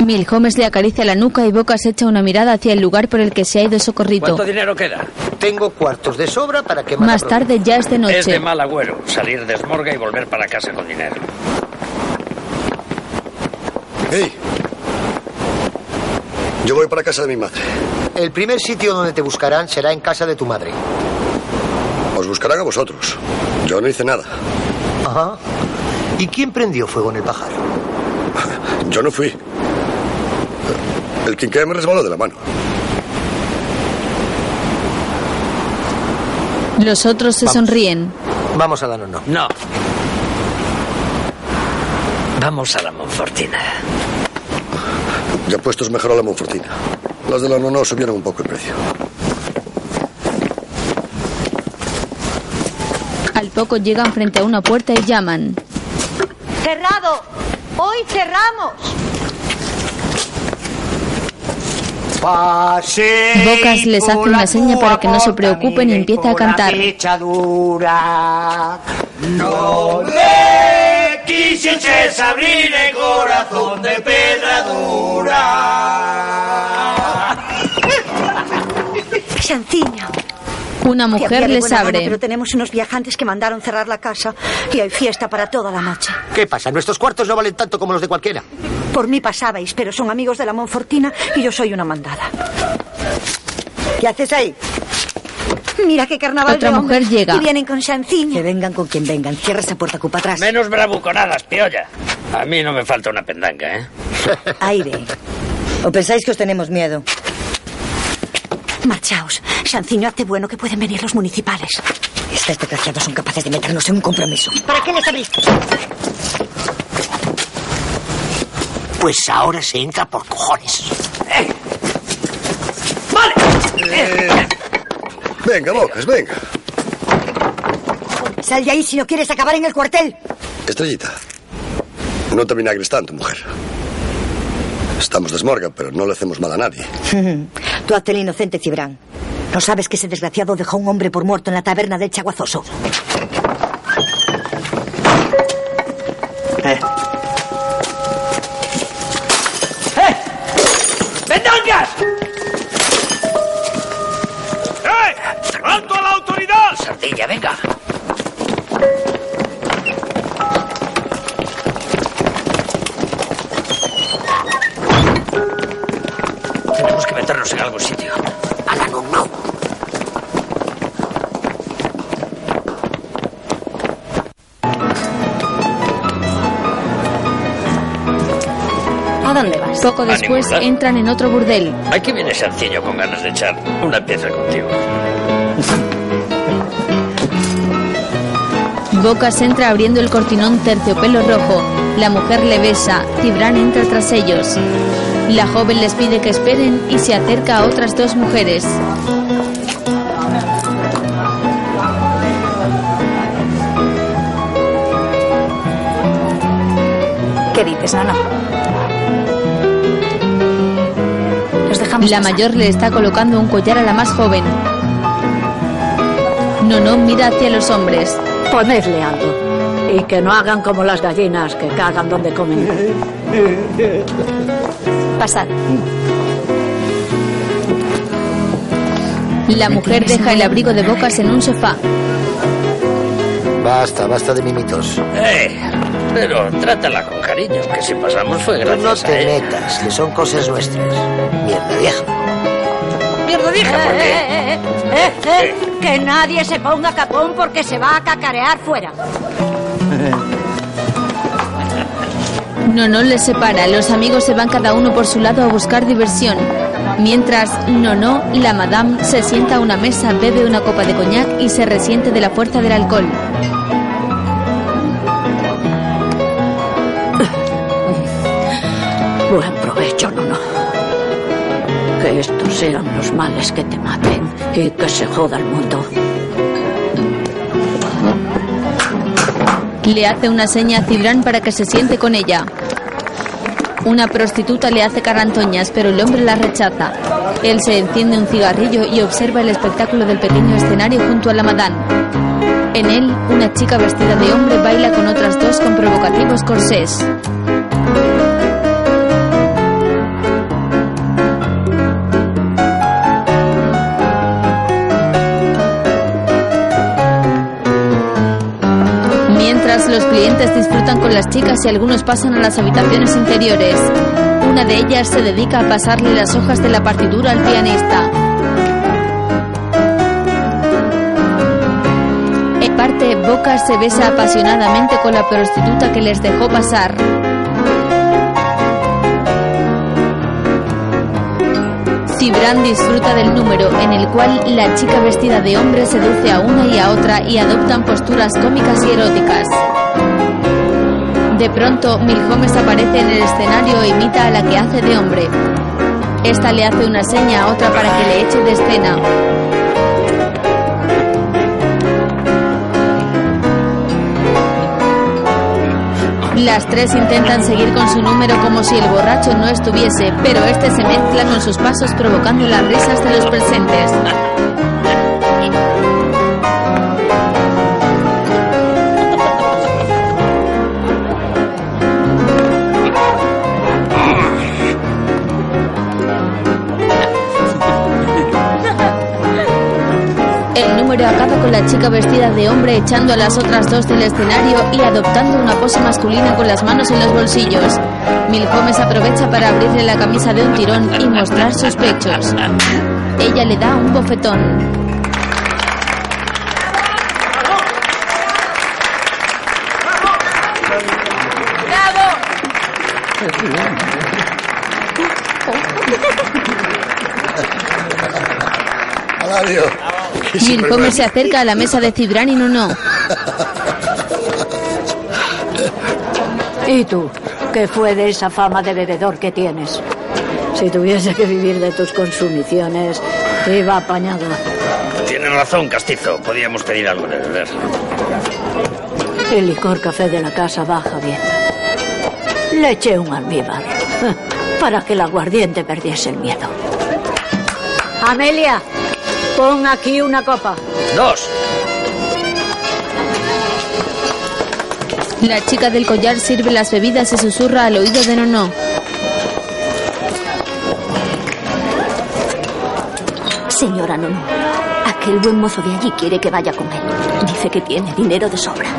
Milhomes le acaricia la nuca y Bocas echa una mirada hacia el lugar por el que se ha ido Socorrito. ¿Cuánto dinero queda? Tengo cuartos de sobra para que Más tarde ya es de Es de noche. mal agüero salir de Smorga y volver para casa con dinero. ¡Hey! Yo voy para casa de mi madre. El primer sitio donde te buscarán será en casa de tu madre. Os buscarán a vosotros. Yo no hice nada. Ajá. ¿Y quién prendió fuego en el pajar? Yo no fui. El quinqué me resbaló de la mano. Los otros se sonríen. Vamos a la no. No. Vamos a la Monfortina. Ya puestos mejor a la Monfortina. Las de la Nono subieron un poco el precio. Al poco llegan frente a una puerta y llaman. Cerrado. Hoy cerramos. Bocas les hace una seña para que no se preocupen y empieza a cantar. No me quisieses abrir el corazón de pedra dura. Xanciño. Una mujer les abre. pero tenemos unos viajantes que mandaron cerrar la casa y hay fiesta para toda la noche. ¿Qué pasa? Nuestros cuartos no valen tanto como los de cualquiera. Por mí pasabais, pero son amigos de la Monfortina y yo soy una mandada. ¿Qué haces ahí? Mira qué carnaval Otra de mujer llega. Y vienen con Xanciño. Que vengan con quien vengan. Cierra esa puerta, cupa atrás. Menos bravuconadas, piolla. A mí no me falta una pendanga, ¿eh? Aire. ¿O pensáis que os tenemos miedo? Marchaos. Xanciño, hazte bueno que pueden venir los municipales. Estos desgraciados son capaces de meternos en un compromiso. ¿Para qué les abriste? Pues ahora se entra por cojones. Venga, Bocas, venga. Sal de ahí si no quieres acabar en el cuartel. Estrellita. No te vinagres tanto, mujer. Estamos de Smorga, pero no le hacemos mal a nadie. Tú hazte el inocente, Cibrán. ¿No sabes que ese desgraciado dejó a un hombre por muerto en la taberna del Chaguazoso? ¡Vendangas! ¡Eh! ¡Alto a la autoridad! Sardilla, venga. En algún sitio. A la no. ¿A dónde vas? Poco A después entran en otro burdel. Aquí viene Sanciño con ganas de echar una pieza contigo. Bocas entra abriendo el cortinón terciopelo rojo. La mujer le besa. Cibrán entra tras ellos. La joven les pide que esperen y se acerca a otras dos mujeres. ¿Qué dices, no, no? Los dejamos La pasar. mayor le está colocando un collar a la más joven. Nono mira hacia los hombres. Ponedle algo. Y que no hagan como las gallinas que cagan donde comen. Pasad. La mujer deja el abrigo de Bocas en un sofá. Basta, basta de mimitos. Eh, pero trátala con cariño, que si pasamos fue no gracias a te ella. metas, que son cosas nuestras. Mierda vieja. Mierda vieja, ¿por qué? Eh, eh, eh, que nadie se ponga capón porque se va a cacarear fuera. Nono les separa. Los amigos se van cada uno por su lado a buscar diversión. Mientras Nono, la madame, se sienta a una mesa, bebe una copa de coñac y se resiente de la fuerza del alcohol. Buen provecho, no, no. Que estos sean los males que te maten y que se joda el mundo. Le hace una seña a Cibrán para que se siente con ella. Una prostituta le hace carantoñas, pero el hombre la rechaza. Él se enciende un cigarrillo y observa el espectáculo del pequeño escenario junto a la madame. En él, una chica vestida de hombre baila con otras dos con provocativos corsés. Clientes disfrutan con las chicas y algunos pasan a las habitaciones interiores. Una de ellas se dedica a pasarle las hojas de la partitura al pianista. En parte, Boca se besa apasionadamente con la prostituta que les dejó pasar. Cibran disfruta del número en el cual la chica vestida de hombre seduce a una y a otra y adoptan posturas cómicas y eróticas. De pronto, Milhomes aparece en el escenario e imita a la que hace de hombre. Esta le hace una seña a otra para que le eche de escena. Las tres intentan seguir con su número como si el borracho no estuviese, pero este se mezcla con sus pasos provocando las risas de los presentes. Número acaba con la chica vestida de hombre echando a las otras dos del escenario y adoptando una pose masculina con las manos en los bolsillos. Milhomes aprovecha para abrirle la camisa de un tirón y mostrar sus pechos. Ella le da un bofetón. Alario. Milhomes se acerca a la mesa de Cibran y Nuno. ¿Y tú? ¿Qué fue de esa fama de bebedor que tienes? Si tuviese que vivir de tus consumiciones, iba apañado. Tienen razón, Castizo. Podíamos pedir algo de beber. El licor café de la casa baja bien. Le eché un almíbar para que el aguardiente perdiese el miedo. Amelia, pon aquí una copa. Dos. La chica del collar sirve las bebidas y susurra al oído de Nono. Señora Nono, aquel buen mozo de allí quiere que vaya con él. Dice que tiene dinero de sobra.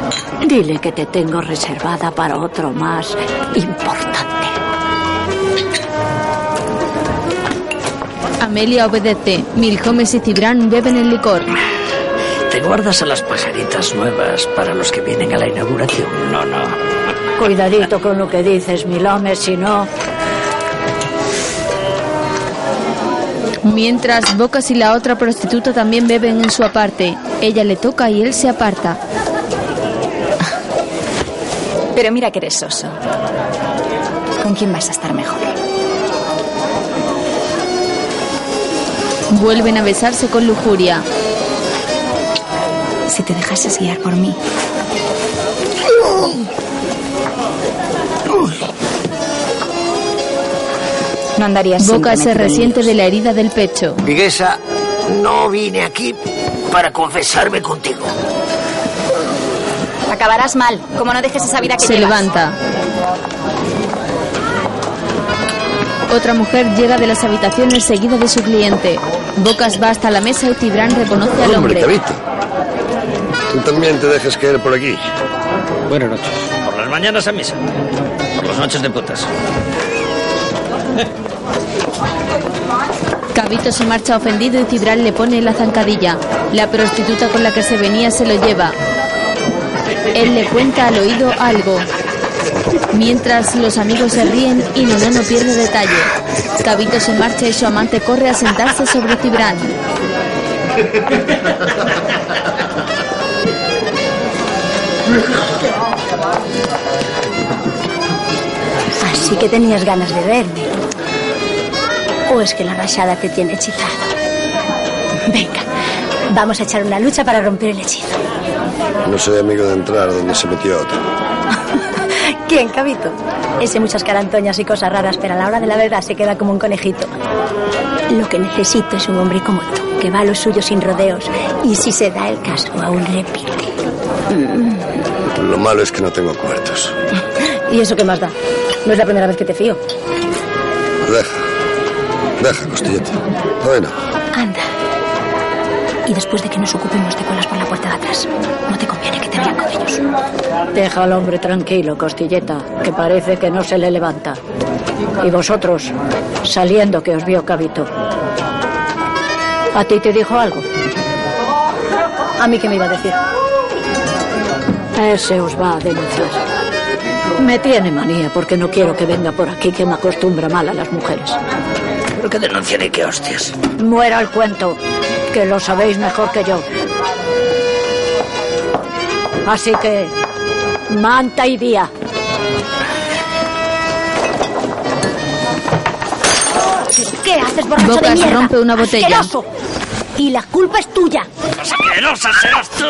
Dile que te tengo reservada para otro más importante. Amelia obedece. Milhomes y Cibran beben el licor. ¿Te guardas a las pajaritas nuevas para los que vienen a la inauguración? No, no. Cuidadito con lo que dices, Milhomes, si no... Mientras Bocas y la otra prostituta también beben en su aparte. Ella le toca y él se aparta. Pero mira que eres soso. ¿Con quién vas a estar mejor? Vuelven a besarse con lujuria. Si te dejases guiar por mí. No andarías Boca se resiente de la herida del pecho. Viguesa, no vine aquí para confesarme contigo. Acabarás mal, como no dejes esa vida que Se llevas. levanta. Otra mujer llega de las habitaciones seguida de su cliente. Bocas va hasta la mesa y Tibran reconoce al Hombre, hombre. Cabito. Tú también te dejes caer por aquí. Buenas noches. Por las mañanas a misa. Por las noches de putas. Cabito se marcha ofendido y Cibran le pone la zancadilla. La prostituta con la que se venía se lo lleva. Él le cuenta al oído algo. Mientras los amigos se ríen y Nono no pierde detalle. Cabito se marcha y su amante corre a sentarse sobre Cibran. Así que tenías ganas de verme. ¿O es que la rachada te tiene hechizado? Venga, vamos a echar una lucha para romper el hechizo. No soy amigo de entrar donde se metió otro. ¿Quién, Cabito? Ese muchas carantoñas y cosas raras, pero a la hora de la verdad se queda como un conejito. Lo que necesito es un hombre como tú, que va a lo suyo sin rodeos y si se da el caso aún repite. Lo malo es que no tengo cuartos. ¿Y eso qué más da? No es la primera vez que te fío. Deja. Deja, costillete. Bueno, Anda. Y después de que nos ocupemos te cuelas por la puerta de atrás. No te conviene que te vean con ellos. Deja al hombre tranquilo, Costilleta, que parece que no se le levanta. Y vosotros, saliendo que os vio Cabito. ¿A ti te dijo algo? ¿A mí qué me iba a decir? Ese os va a denunciar. Me tiene manía porque no quiero que venga por aquí que me acostumbra mal a las mujeres. ¿Pero qué denunciaré? ¿Qué hostias? Muera el cuento, que lo sabéis mejor que yo. Así que, manta y día. ¿Qué haces, borracho de Bocas mierda? rompe una botella. ¡Asqueroso! Y la culpa es tuya. ¡Asquerosa serás tú!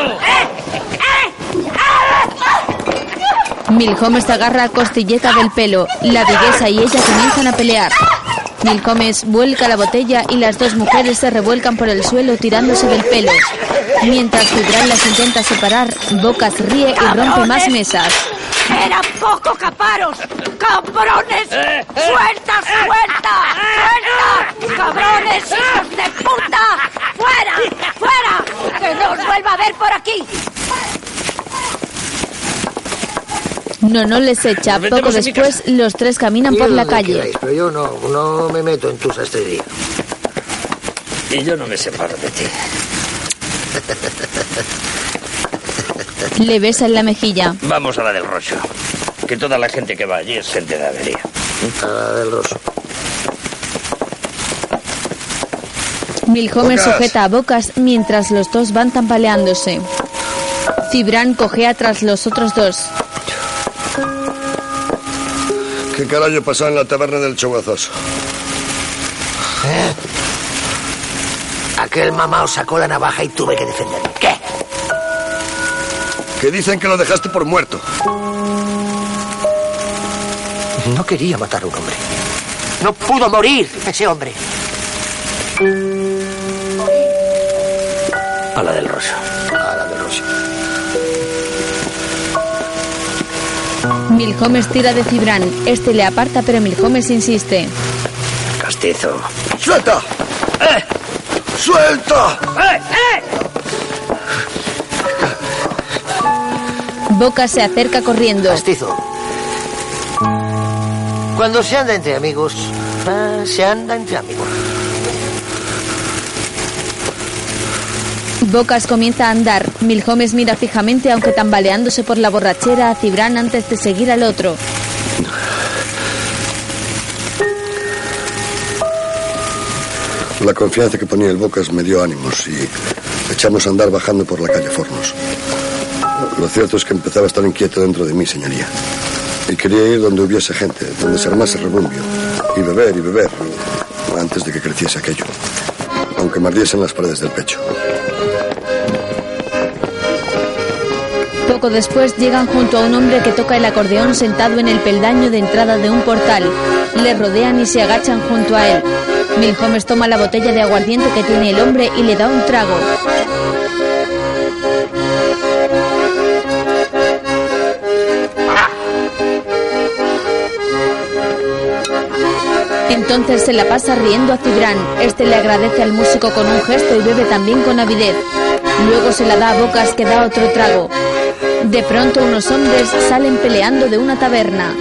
Milhomes agarra a Costilleta del pelo. La viguesa y ella comienzan a pelear. Milhomes vuelca la botella y las dos mujeres se revuelcan por el suelo tirándose del pelo. Mientras Fibran las intenta separar, Bocas ríe y rompe más mesas. ¡Era poco caparos! ¡Cabrones! ¡Suelta, suelta! ¡Suelta! ¡Cabrones, hijos de puta! ¡Fuera! ¡Fuera! ¡Que no os vuelva a ver por aquí! No, no les echa. Nos Poco después, los tres caminan por la calle. queráis, pero yo no, no me meto en tu sastrería. Y yo no me separo de ti. Le besa en la mejilla. Vamos a la del Rocho. Que toda la gente que va allí es gente de avería. A la del Rosso. Milhomes Bocas. sujeta a Bocas mientras los dos van tambaleándose. Cibran cojea tras los otros dos. ¿Qué carajo pasó en la taberna del Choguazoso? ¿Eh? Aquel mamao sacó la navaja y tuve que defenderme. ¿Qué? Que dicen que lo dejaste por muerto. No quería matar a un hombre. No pudo morir ese hombre. A la del Rosso. Milhomes tira de Cibran. Este le aparta, pero Milhomes insiste. Castizo. ¡Suelta! ¡Eh! ¡Suelta! ¡Eh! ¡Eh! Bocas se acerca corriendo. Castizo. Cuando se anda entre amigos, ah, se anda entre amigos. Bocas comienza a andar. Milhomes mira fijamente, aunque tambaleándose por la borrachera, a Cibran antes de seguir al otro. La confianza que ponía el Bocas me dio ánimos y echamos a andar bajando por la calle Fornos. Lo cierto es que empezaba a estar inquieto dentro de mí, señoría. Y quería ir donde hubiese gente, donde se armase rebumbio. Y beber y beber, antes de que creciese aquello. Aunque me las paredes del pecho. Poco después llegan junto a un hombre que toca el acordeón sentado en el peldaño de entrada de un portal. Le rodean y se agachan junto a él. Milhomes toma la botella de aguardiente que tiene el hombre y le da un trago. Entonces se la pasa riendo a Cibran. Este le agradece al músico con un gesto y bebe también con avidez. Luego se la da a Bocas que da otro trago. De pronto unos hombres salen peleando de una taberna.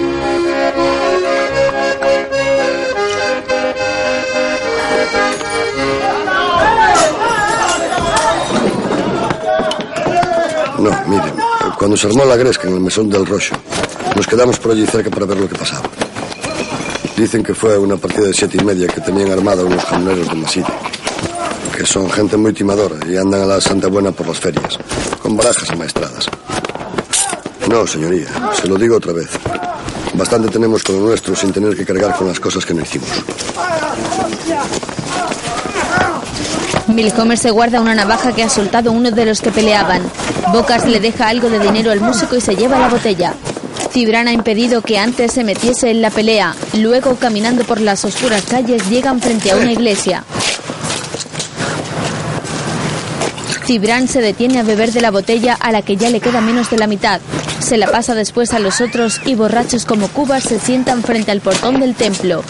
No, miren, cuando se armó la gresca en el mesón del Rocho, nos quedamos por allí cerca para ver lo que pasaba. Dicen que fue una partida de siete y media que tenían armada unos jamoneros de Maside, que son gente muy timadora y andan a la Santa Buena por las ferias, con barajas amaestradas. No, señoría, se lo digo otra vez. Bastante tenemos con lo nuestro sin tener que cargar con las cosas que no hicimos. Milhomes se guarda una navaja que ha soltado uno de los que peleaban. Bocas le deja algo de dinero al músico y se lleva la botella. Cibran ha impedido que antes se metiese en la pelea. Luego, caminando por las oscuras calles, llegan frente a una iglesia. Cibran se detiene a beber de la botella a la que ya le queda menos de la mitad. Se la pasa después a los otros y borrachos como cubas se sientan frente al portón del templo.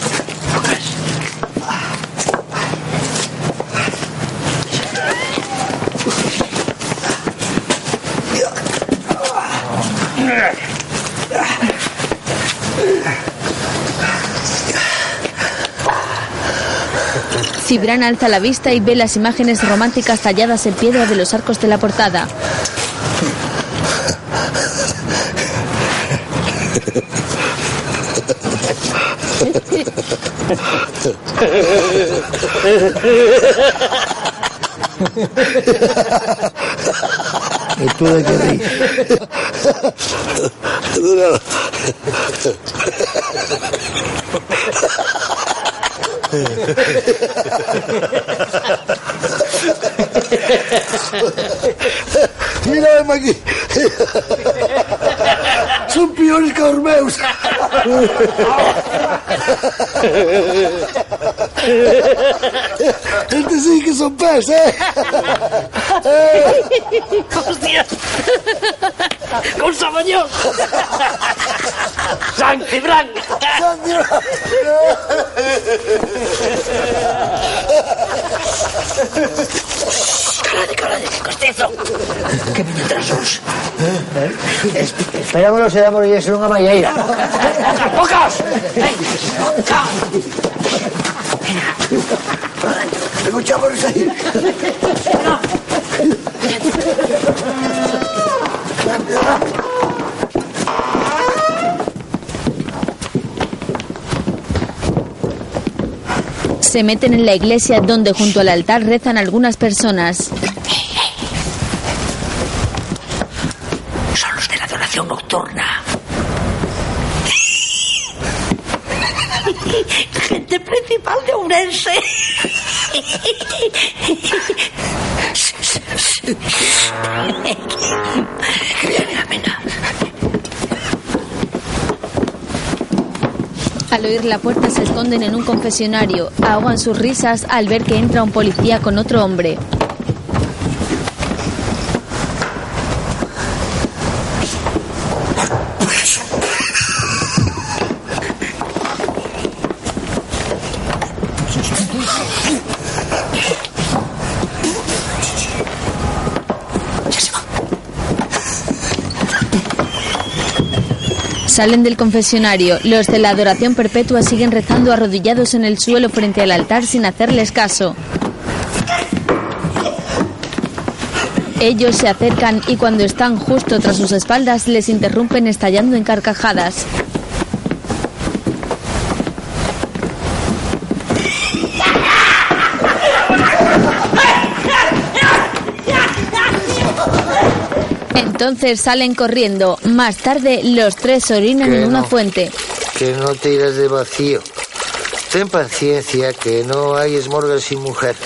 Cibran alza la vista y ve las imágenes románticas talladas en piedra de los arcos de la portada. ¿Y tú de qué ríes? Mira, aquí. Son peores que os meus. Este sí que son pés, eh? ¡Hostia! ¡Con Sabañón! ¡San Cibrán! ¡Carade, carade! ¡Costizo! ¡Que viñen tras os! Es, esperámoslo se damos y eso unha malleira. ¡Pocas! Aí. Se meten en la iglesia donde junto al altar rezan algunas personas. Son los de la adoración nocturna. Gente principal de Ourense. Al oír la puerta se esconden en un confesionario. Ahogan sus risas al ver que entra un policía con otro hombre. Salen del confesionario. Los de la adoración perpetua siguen rezando arrodillados en el suelo frente al altar sin hacerles caso. Ellos se acercan y cuando están justo tras sus espaldas les interrumpen estallando en carcajadas. Entonces salen corriendo. Más tarde los tres orinan Que en una no. fuente. Que no te irás de vacío. Ten paciencia, que no hay esmorga sin mujer.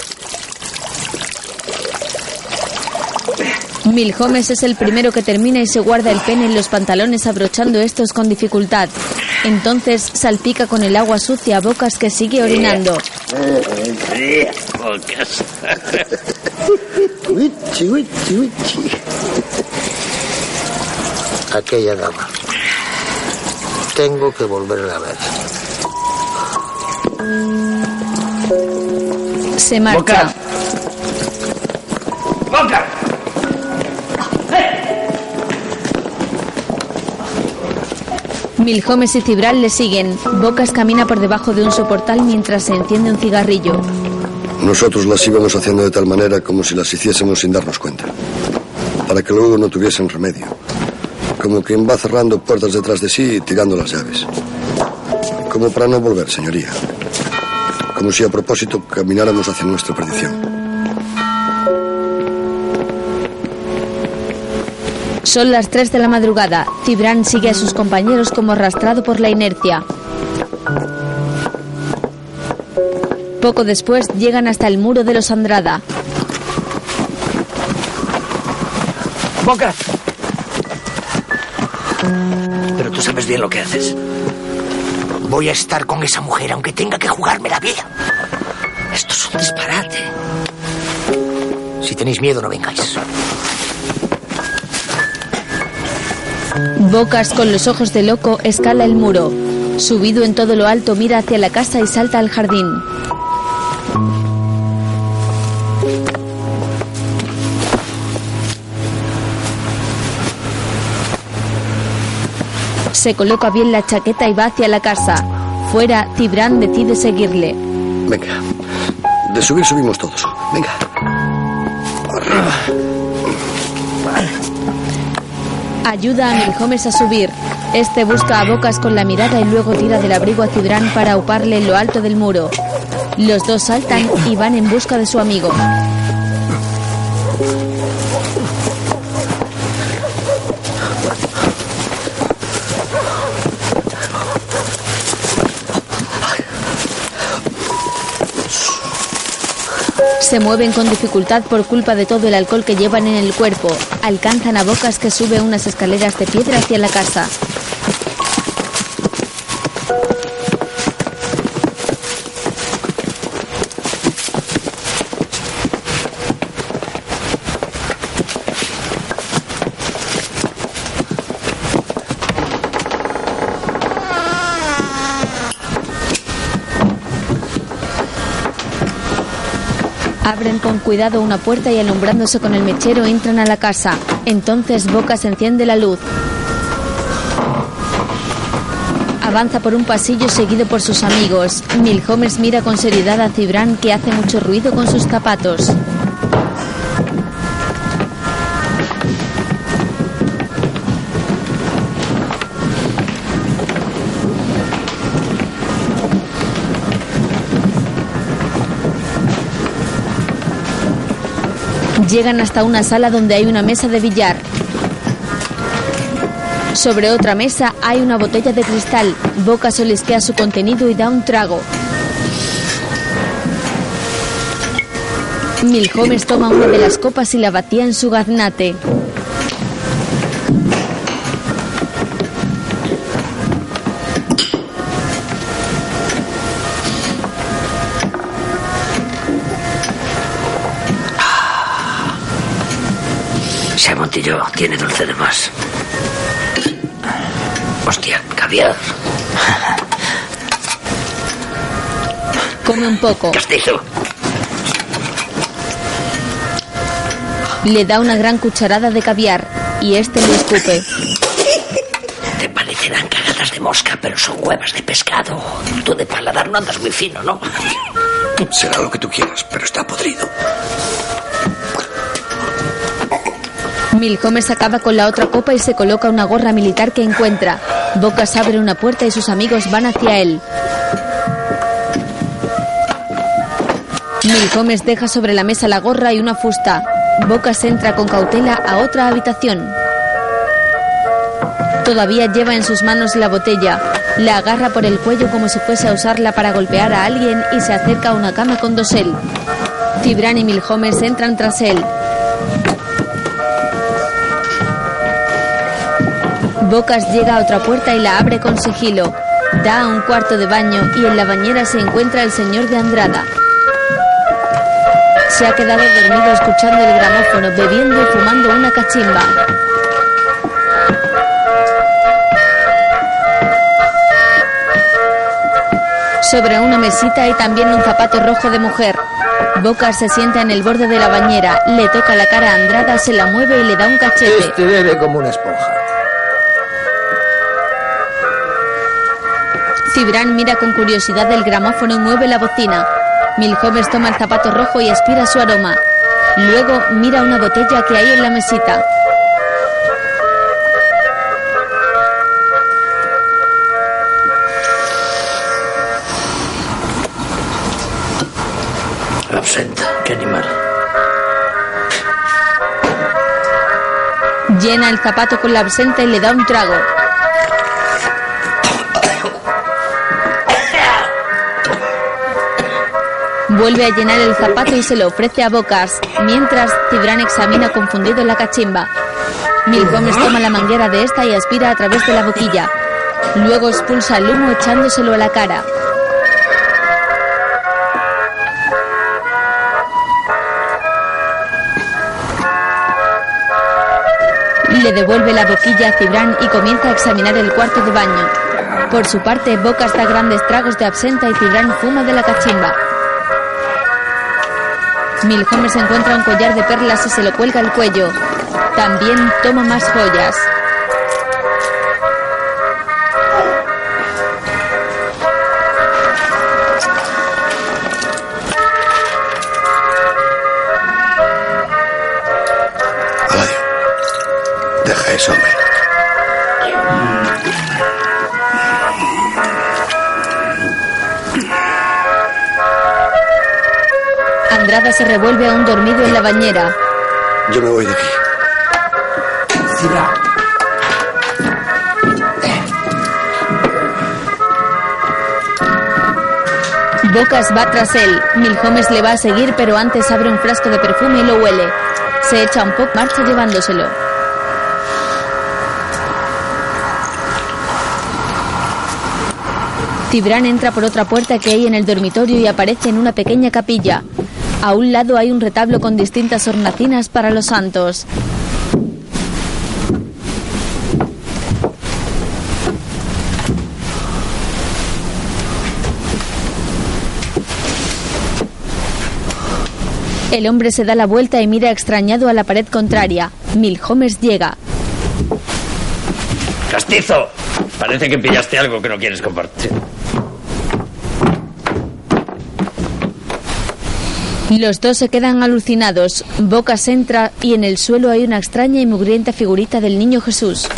Milhomes es el primero que termina y se guarda el pene en los pantalones abrochando estos con dificultad. Entonces salpica con el agua sucia a Bocas que sigue orinando. Pocas. Aquella dama. Tengo que volverla a ver. Se marcha. ¡Boca! Milhomes y Cibral le siguen. Bocas camina por debajo de un soportal mientras se enciende un cigarrillo. Nosotros las íbamos haciendo de tal manera como si las hiciésemos sin darnos cuenta. Para que luego no tuviesen remedio. Como quien va cerrando puertas detrás de sí y tirando las llaves. Como para no volver, señoría. Como si a propósito camináramos hacia nuestra perdición. Son las 3 de la madrugada. Cibran sigue a sus compañeros como arrastrado por la inercia. Poco después llegan hasta el muro de los Andrada. ¡Boca! Pero tú sabes bien lo que haces. Voy a estar con esa mujer aunque tenga que jugarme la vida. Esto es un disparate. Si tenéis miedo, no vengáis. Bocas con los ojos de loco escala el muro. Subido en todo lo alto mira hacia la casa y salta al jardín. Se coloca bien la chaqueta y va hacia la casa. Fuera, Tibran decide seguirle. Venga. De subir subimos todos. Venga. Ayuda a Milhomes a subir. Este busca a Bocas con la mirada y luego tira del abrigo a Cibran para auparle en lo alto del muro. Los dos saltan y van en busca de su amigo. Se mueven con dificultad por culpa de todo el alcohol que llevan en el cuerpo. Alcanzan a Bocas que sube unas escaleras de piedra hacia la casa. Con cuidado una puerta y alumbrándose con el mechero entran a la casa. Entonces Bocas enciende la luz. Avanza por un pasillo seguido por sus amigos. Milhomes mira con seriedad a Cibran que hace mucho ruido con sus zapatos. Llegan hasta una sala donde hay una mesa de billar. Sobre otra mesa hay una botella de cristal. Boca solisquea su contenido y da un trago. Milhomes toma una de las copas y la batía en su gaznate. Montillo tiene dulce de más. Hostia, caviar. Come un poco. Castizo. Le da una gran cucharada de caviar y este lo escupe. Te parecerán cagadas de mosca, pero son huevas de pescado. Tú de paladar no andas muy fino, ¿no? Será lo que tú quieras, pero está podrido. Milhomes acaba con la otra copa y se coloca una gorra militar que encuentra. Bocas abre una puerta y sus amigos van hacia él. Milhomes deja sobre la mesa la gorra y una fusta. Bocas entra con cautela a otra habitación. Todavía lleva en sus manos la botella. La agarra por el cuello como si fuese a usarla para golpear a alguien y se acerca a una cama con dosel. Tibran y Milhomes entran tras él. Bocas llega a otra puerta y la abre con sigilo. Da a un cuarto de baño y en la bañera se encuentra el señor de Andrada. Se ha quedado dormido escuchando el gramófono, bebiendo y fumando una cachimba. Sobre una mesita hay también un zapato rojo de mujer. Bocas se sienta en el borde de la bañera, le toca la cara a Andrada, se la mueve y le da un cachete. Este bebe como una esponja. Cibran mira con curiosidad el gramófono y mueve la bocina. Milhomes toma el zapato rojo y aspira su aroma. Luego mira una botella que hay en la mesita. Absenta, qué animal. Llena el zapato con la absenta y le da un trago. Vuelve a llenar el zapato y se lo ofrece a Bocas, mientras Cibran examina confundido la cachimba. Milhomes toma la manguera de esta y aspira a través de la boquilla. Luego expulsa el humo echándoselo a la cara. Le devuelve la boquilla a Cibran y comienza a examinar el cuarto de baño. Por su parte, Bocas da grandes tragos de absenta y Cibran fuma de la cachimba. Milhomes encuentra un collar de perlas y se lo cuelga al cuello. También toma más joyas. Se revuelve a un dormido en la bañera. Yo me voy de aquí. Cibra. Bocas va tras él. Milhomes le va a seguir, pero antes abre un frasco de perfume y lo huele. Se echa un poco marcha llevándoselo. Cibran entra por otra puerta que hay en el dormitorio y aparece en una pequeña capilla. A un lado hay un retablo con distintas hornacinas para los santos. El hombre se da la vuelta y mira extrañado a la pared contraria. Milhomes llega. Castizo, parece que pillaste algo que no quieres compartir. Los dos se quedan alucinados. Bocas entra y en el suelo hay una extraña y mugrienta figurita del niño Jesús.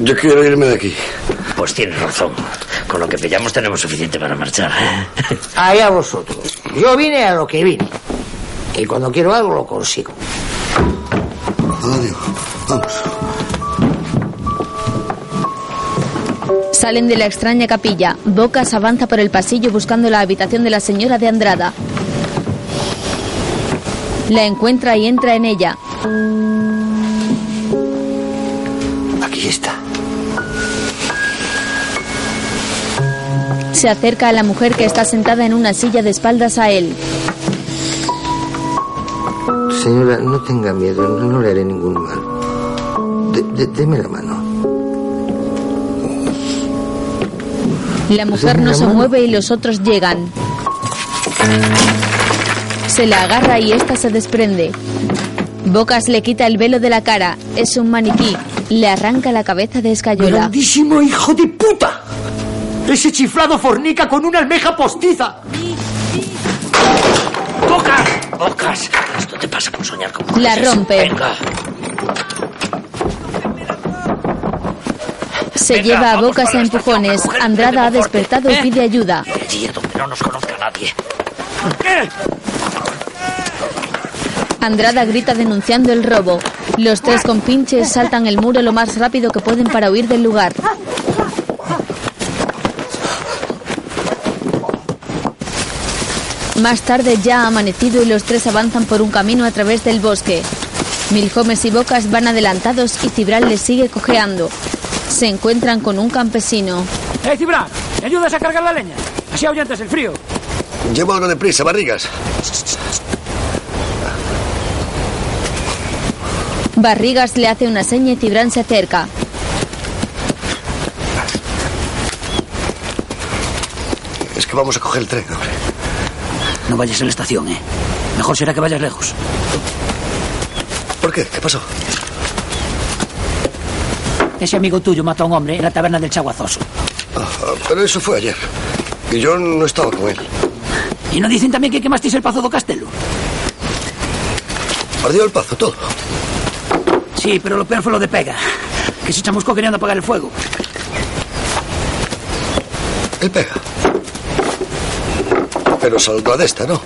Yo quiero irme de aquí. Pues tienes razón. Con lo que pillamos tenemos suficiente para marchar. ¿eh? Allá vosotros. Yo vine a lo que vine. Y cuando quiero algo lo consigo. Adiós. Vamos. Salen de la extraña capilla. Bocas avanza por el pasillo buscando la habitación de la señora de Andrada. La encuentra y entra en ella. Aquí está. Se acerca a la mujer que está sentada en una silla de espaldas a él. Señora, no tenga miedo, no, no le haré ningún mal. De- de- deme la mano. La mujer no se mueve y los otros llegan. Se la agarra y esta se desprende. Bocas le quita el velo de la cara. Es un maniquí. Le arranca la cabeza de escayola. ¡Grandísimo hijo de puta! Ese chiflado fornica con una almeja postiza. ¡Bocas! ¡Bocas! Esto te pasa por soñar con La rompe. Venga. Se lleva a Bocas a empujones. Andrada ha despertado y pide ayuda. Allí donde no nos conozca nadie. Andrada grita denunciando el robo. Los tres compinches saltan el muro lo más rápido que pueden para huir del lugar. Más tarde ya ha amanecido y los tres avanzan por un camino a través del bosque. Milhomes y Bocas van adelantados y Cibral les sigue cojeando. Se encuentran con un campesino. ¡Eh, Cibra! ¿Me ayudas a cargar la leña? Así ahuyentas el frío. Lleva uno de prisa, barrigas. Barrigas le hace una seña y Cibran se acerca. Es que vamos a coger el tren, hombre. No vayas a la estación, ¿eh? Mejor será que vayas lejos. ¿Por qué? ¿Qué pasó? Ese amigo tuyo mató a un hombre en la taberna del Chaguazoso. Ah, pero eso fue ayer. Y yo no estaba con él. ¿Y no dicen también que quemasteis el Pazo do Castelo? Ardió el pazo, todo. Sí, pero lo peor fue lo de Pega. Que se chamuscó queriendo apagar el fuego. Él pega. Pero saldrá de esta, ¿no?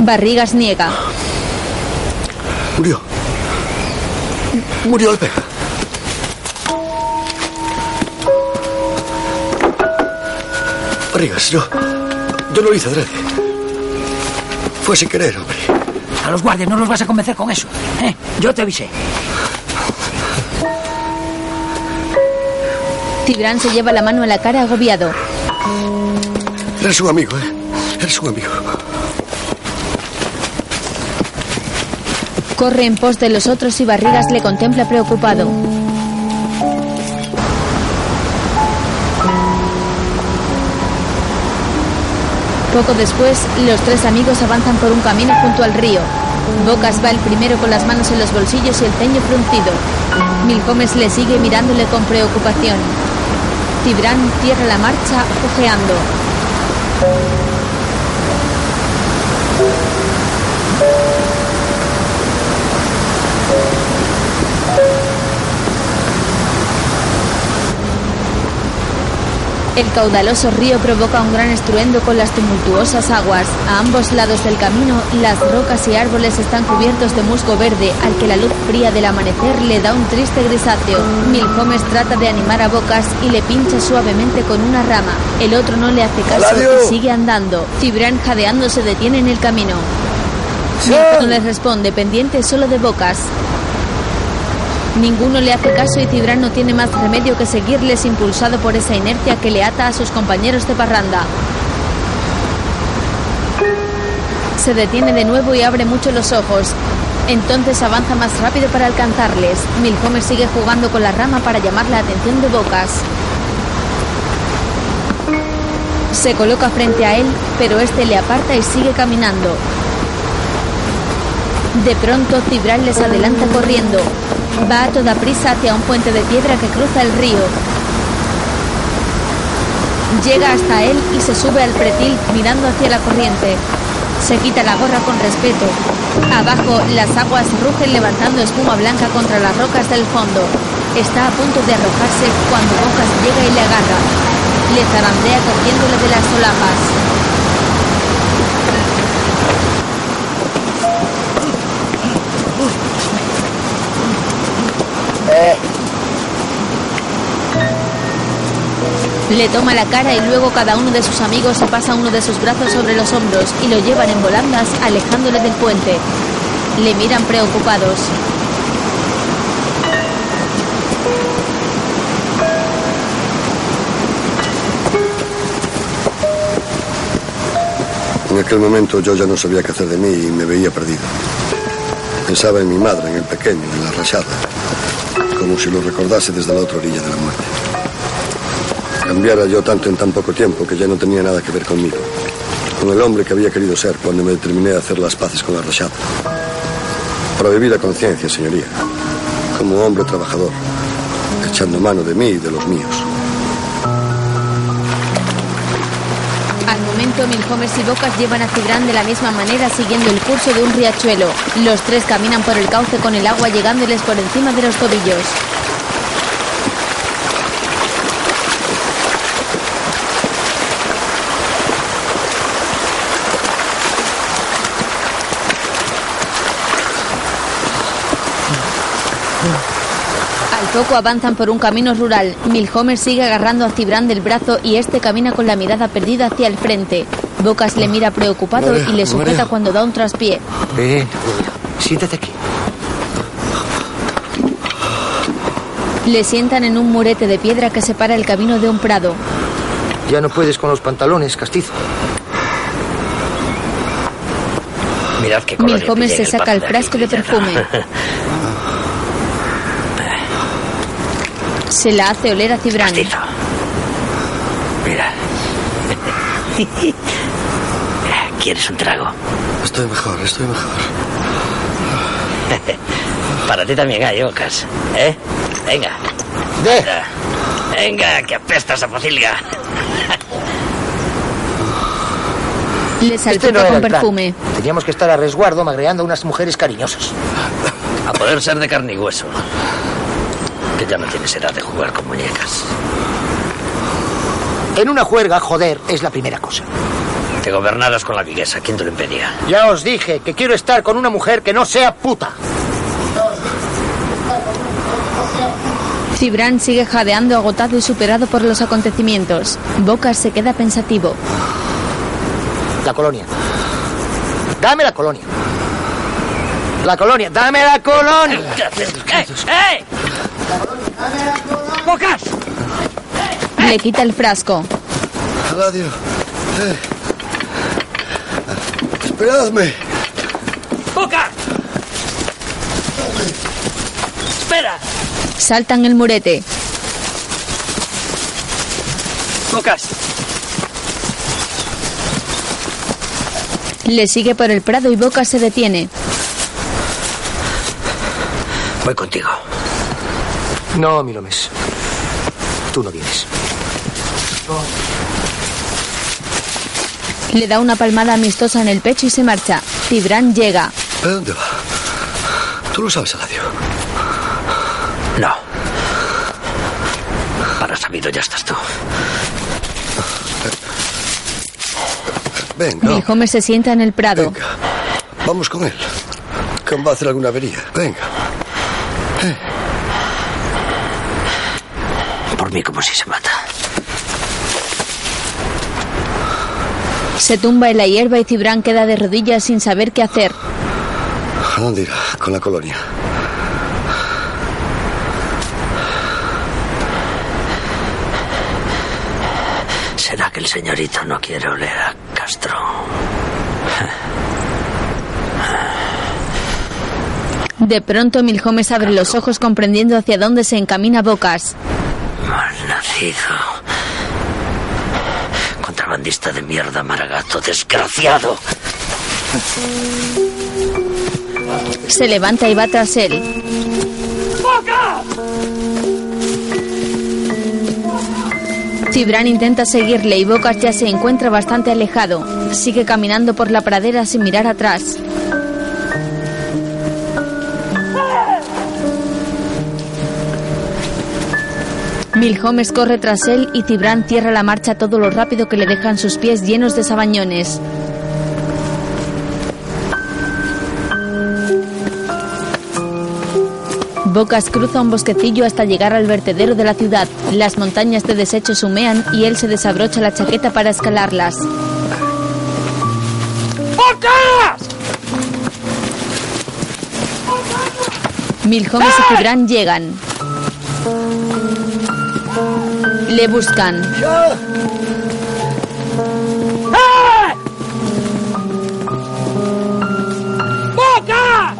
Barrigas niega. Murió. Murió el pega. Barrigas, yo. Yo no lo hice adrede. Fue sin querer, hombre. A los guardias no los vas a convencer con eso. ¿eh? Yo te avisé. Cibran se lleva la mano a la cara agobiado. Eres un amigo, ¿eh? Eres un amigo. Corre en pos de los otros y Barrigas le contempla preocupado. Poco después, los tres amigos avanzan por un camino junto al río. Bocas va el primero con las manos en los bolsillos y el ceño fruncido. Milhomes le sigue mirándole con preocupación. Cibran cierra la marcha, ojeando. El caudaloso río provoca un gran estruendo con las tumultuosas aguas. A ambos lados del camino, las rocas y árboles están cubiertos de musgo verde, al que la luz fría del amanecer le da un triste grisáceo. Milhomes trata de animar a Bocas y le pincha suavemente con una rama. El otro no le hace caso y sigue andando. Cibran jadeando se detiene en el camino. Les responde, pendiente solo de Bocas. Ninguno le hace caso y Cibran no tiene más remedio que seguirles impulsado por esa inercia que le ata a sus compañeros de parranda. Se detiene de nuevo y abre mucho los ojos. Entonces avanza más rápido para alcanzarles. Milhomer sigue jugando con la rama para llamar la atención de Bocas. Se coloca frente a él, pero este le aparta y sigue caminando. De pronto, Cibran les adelanta corriendo. Va a toda prisa hacia un puente de piedra que cruza el río. Llega hasta él y se sube al pretil mirando hacia la corriente. Se quita la gorra con respeto. Abajo, las aguas rugen levantando espuma blanca contra las rocas del fondo. Está a punto de arrojarse cuando Bocas llega y le agarra. Le zarandea cogiéndole de las solapas. Le toma la cara y luego cada uno de sus amigos se pasa uno de sus brazos sobre los hombros y lo llevan en volandas alejándole del puente. Le miran preocupados. En aquel momento yo ya no sabía qué hacer de mí y me veía perdido. Pensaba en mi madre, en el pequeño, en la rayada, como si lo recordase desde la otra orilla de la muerte. Cambiara yo tanto en tan poco tiempo que ya no tenía nada que ver conmigo, con el hombre que había querido ser cuando me determiné a hacer las paces con la rayada. Para vivir a conciencia, señoría, como hombre trabajador, echando mano de mí y de los míos. Momento, Milhomes y Bocas llevan a Cibran de la misma manera siguiendo el curso de un riachuelo. Los tres caminan por el cauce con el agua llegándoles por encima de los tobillos. Poco avanzan por un camino rural. Milhomer sigue agarrando a Cibran del brazo y este camina con la mirada perdida hacia el frente. Bocas le mira preocupado y le sujeta cuando da un traspié. Ven, siéntate aquí. Le sientan en un murete de piedra que separa el camino de un prado. Ya no puedes con los pantalones, castizo. Mirad qué Milhomer se saca el frasco de perfume. Se la hace oler a Cibran. Mira. ¿Quieres un trago? Estoy mejor, estoy mejor. Para ti también hay, Ocas. ¿Eh? Venga. Venga. Venga, que apestas a pocilga. Le Este salpica no era con el plan. perfume. Teníamos que estar a resguardo magreando a unas mujeres cariñosas. A poder ser de carne y hueso. Que ya no tienes edad de jugar con muñecas. En una juerga, joder, es la primera cosa. Te gobernaras con la viguesa. ¿Quién te lo impedía? Ya os dije que quiero estar con una mujer que no sea puta. Cibran sigue jadeando agotado y superado por los acontecimientos. Bocas se queda pensativo. La colonia. Dame la colonia. La colonia, dame la colonia. ¡Eh! ¡Eh! ¡Bocas! Le quita el frasco. Radio. Eh. Esperadme. ¡Bocas! ¡Espera! Saltan el murete. ¡Bocas! Le sigue por el prado y Bocas se detiene. Voy contigo. No, Milomes. Tú no vienes. Le da una palmada amistosa en el pecho y se marcha. Cibran llega. ¿A dónde va? Tú lo sabes, Aladio. No. Para sabido ya estás tú. Venga, Milhomes se sienta en el prado. vamos con él. Que va a hacer alguna avería. Venga. Mí como si se mata. Se tumba en la hierba y Cibran queda de rodillas sin saber qué hacer. ¿A dónde irá? Con la colonia. ¿Será que el señorito no quiere oler a Castro? De pronto Milhomes abre los ojos comprendiendo hacia dónde se encamina Bocas. Malnacido. Contrabandista de mierda, maragato, desgraciado. Se levanta y va tras él. Cibran intenta seguirle y Bocas ya se encuentra bastante alejado. Sigue caminando por la pradera sin mirar atrás. Milhomes corre tras él y Cibran cierra la marcha todo lo rápido que le dejan sus pies llenos de sabañones. Bocas cruza un bosquecillo hasta llegar al vertedero de la ciudad. Las montañas de desechos humean y él se desabrocha la chaqueta para escalarlas. ¡Bocas! Milhomes y Cibran llegan. Le buscan. ¡Bocas!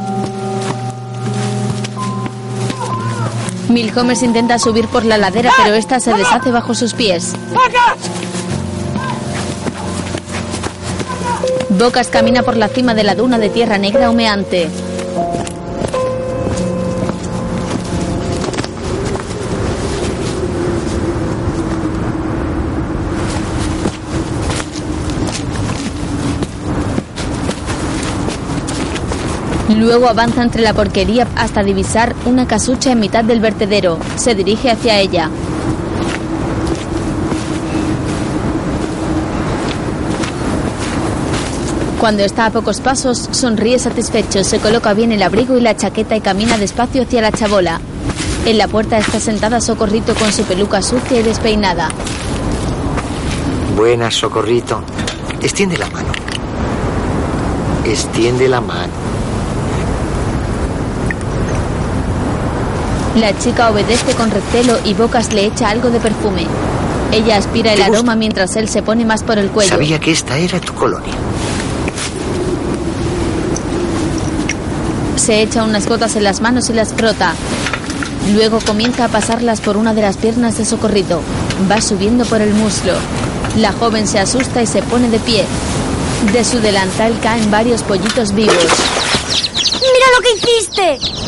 Milhomes intenta subir por la ladera, pero esta se deshace bajo sus pies. ¡Bocas! Bocas camina por la cima de la duna de tierra negra humeante. Luego avanza entre la porquería hasta divisar una casucha en mitad del vertedero. Se dirige hacia ella. Cuando está a pocos pasos, sonríe satisfecho, se coloca bien el abrigo y la chaqueta y camina despacio hacia la chabola. En la puerta está sentada Socorrito con su peluca sucia y despeinada. Buenas, Socorrito. Extiende la mano. Extiende la mano. La chica obedece con recelo y Bocas le echa algo de perfume. Ella aspira el aroma mientras él se pone más por el cuello. Sabía que esta era tu colonia. Se echa unas gotas en las manos y las frota. Luego comienza a pasarlas por una de las piernas de Socorrito. Va subiendo por el muslo. La joven se asusta y se pone de pie. De su delantal caen varios pollitos vivos. ¡Mira lo que hiciste!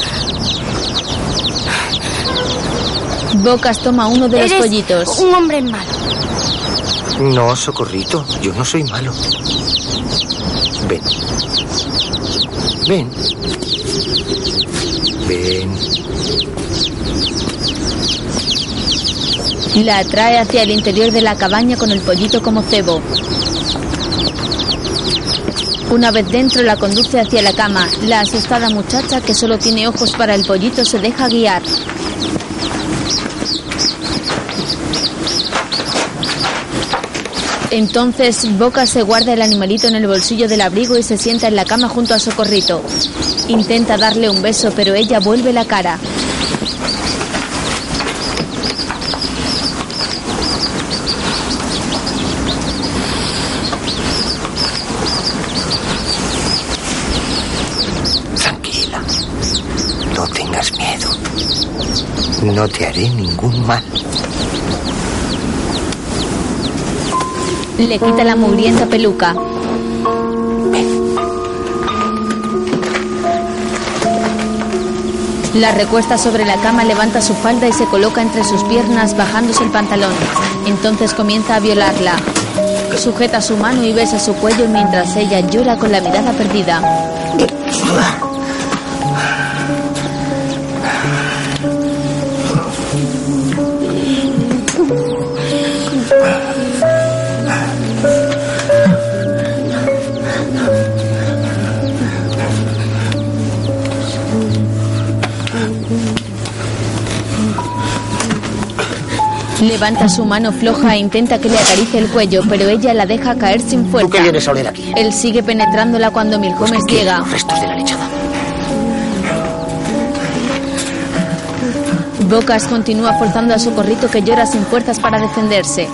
Bocas toma uno de los pollitos. Un hombre malo. No, Socorrito, yo no soy malo. Ven. Ven. Ven. La atrae hacia el interior de la cabaña con el pollito como cebo. Una vez dentro la conduce hacia la cama. La asustada muchacha, que solo tiene ojos para el pollito, se deja guiar. Entonces Boca se guarda el animalito en el bolsillo del abrigo y se sienta en la cama junto a Socorrito. Intenta darle un beso, pero ella vuelve la cara. Tranquila. No tengas miedo. No te haré ningún mal. Le quita la mugrienta peluca. La recuesta sobre la cama, levanta su falda y se coloca entre sus piernas bajándose el pantalón. Entonces comienza a violarla. Sujeta su mano y besa su cuello mientras ella llora con la mirada perdida. Levanta su mano floja e intenta que le acaricie el cuello, pero ella la deja caer sin ¿Tú fuerza. qué vienes a oler aquí? Él sigue penetrándola cuando Milhomes llega. Restos de la lechada. Bocas continúa forzando a Socorrito que llora sin fuerzas para defenderse.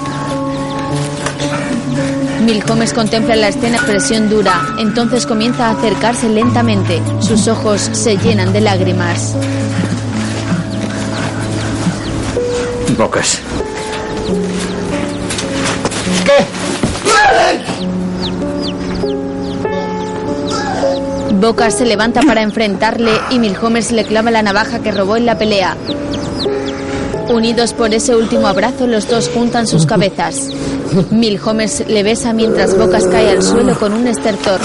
Milhomes contempla la escena expresión dura, entonces comienza a acercarse lentamente. Sus ojos se llenan de lágrimas. Bocas. Bocas se levanta para enfrentarle y Milhomes le clava la navaja que robó en la pelea. Unidos por ese último abrazo, los dos juntan sus cabezas. Milhomes le besa mientras Bocas cae al suelo con un estertor.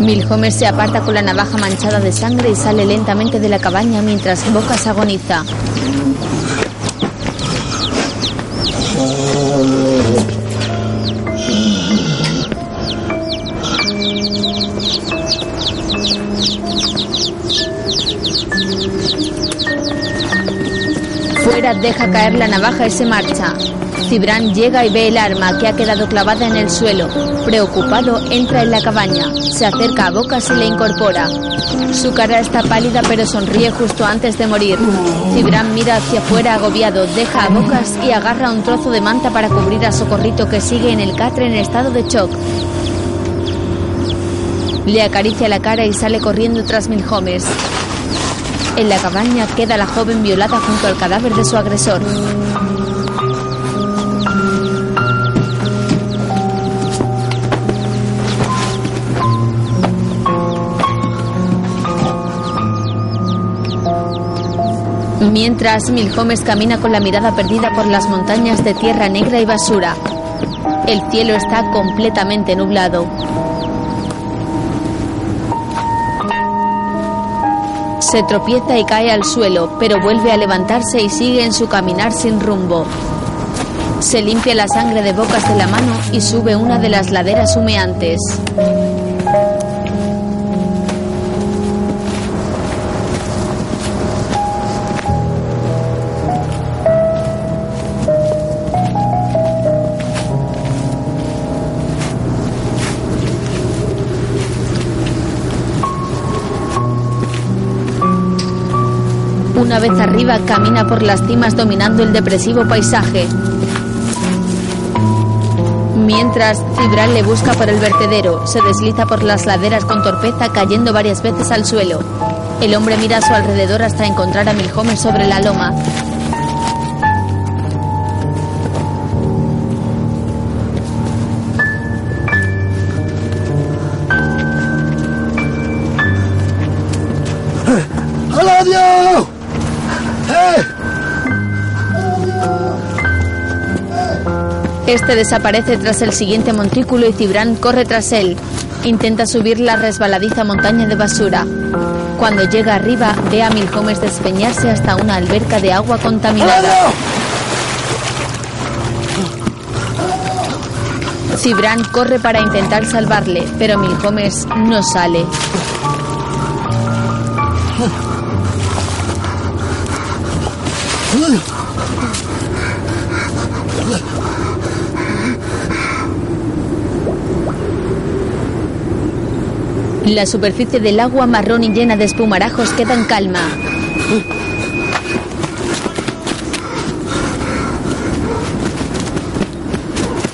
Milhomes se aparta con la navaja manchada de sangre y sale lentamente de la cabaña mientras Bocas agoniza. Deja caer la navaja y se marcha. Cibran llega y ve el arma que ha quedado clavada en el suelo. Preocupado, entra en la cabaña. Se acerca a Bocas y le incorpora. Su cara está pálida pero sonríe justo antes de morir. Cibran mira hacia afuera agobiado, deja a Bocas y agarra un trozo de manta para cubrir a Socorrito que sigue en el catre en estado de shock. Le acaricia la cara y sale corriendo tras Milhomes. En la cabaña queda la joven violada junto al cadáver de su agresor. Mientras, Milhomes camina con la mirada perdida por las montañas de tierra negra y basura. El cielo está completamente nublado. Se tropieza y cae al suelo, pero vuelve a levantarse y sigue en su caminar sin rumbo. Se limpia la sangre de bocas de la mano y sube una de las laderas humeantes. Vez arriba, camina por las cimas dominando el depresivo paisaje. Mientras, Cibral le busca por el vertedero, se desliza por las laderas con torpeza, cayendo varias veces al suelo. El hombre mira a su alrededor hasta encontrar a Milhomes sobre la loma. Este desaparece tras el siguiente montículo y Cibran corre tras él. Intenta subir la resbaladiza montaña de basura. Cuando llega arriba, ve a Milhomes despeñarse hasta una alberca de agua contaminada. Cibran corre para intentar salvarle, pero Milhomes no sale. La superficie del agua marrón y llena de espumarajos queda en calma.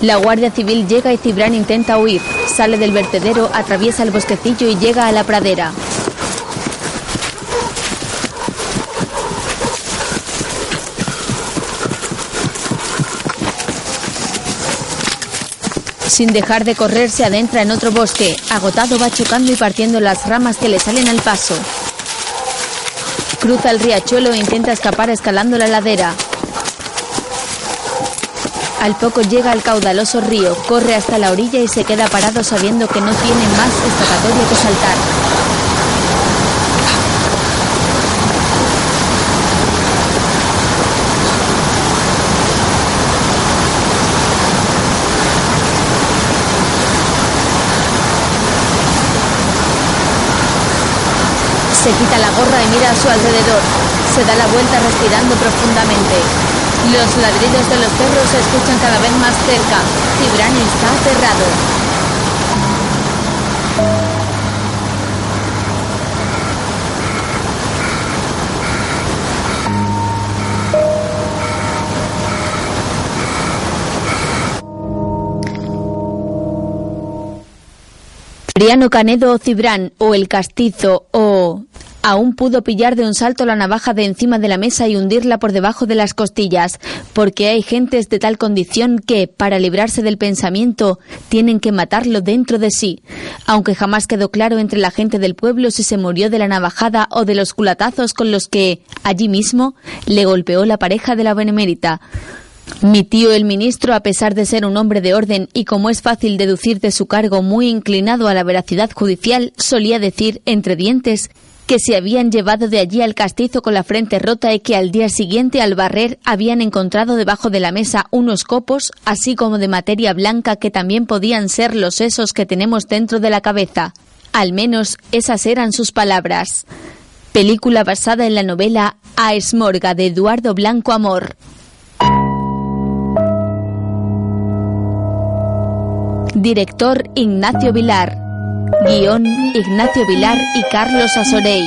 La Guardia Civil llega y Cibran intenta huir. Sale del vertedero, atraviesa el bosquecillo y llega a la pradera. Sin dejar de correr, se adentra en otro bosque. Agotado va chocando y partiendo las ramas que le salen al paso. Cruza el riachuelo e intenta escapar escalando la ladera. Al poco llega al caudaloso río, corre hasta la orilla y se queda parado sabiendo que no tiene más escapatoria que saltar. Se quita la gorra y mira a su alrededor. Se da la vuelta respirando profundamente. Los ladridos de los perros se escuchan cada vez más cerca. Cibran está aterrado. Mariano Canedo o Cibrán o el castizo o... Aún pudo pillar de un salto la navaja de encima de la mesa y hundirla por debajo de las costillas, porque hay gentes de tal condición que, para librarse del pensamiento, tienen que matarlo dentro de sí, aunque jamás quedó claro entre la gente del pueblo si se murió de la navajada o de los culatazos con los que, allí mismo, le golpeó la pareja de la benemérita. Mi tío el ministro, a pesar de ser un hombre de orden y como es fácil deducir de su cargo muy inclinado a la veracidad judicial, solía decir entre dientes que se habían llevado de allí al castizo con la frente rota y que al día siguiente al barrer habían encontrado debajo de la mesa unos copos, así como de materia blanca que también podían ser los sesos que tenemos dentro de la cabeza. Al menos esas eran sus palabras. Película basada en la novela A Esmorga de Eduardo Blanco Amor. Director Ignacio Vilar. Guión Ignacio Vilar y Carlos Asorey.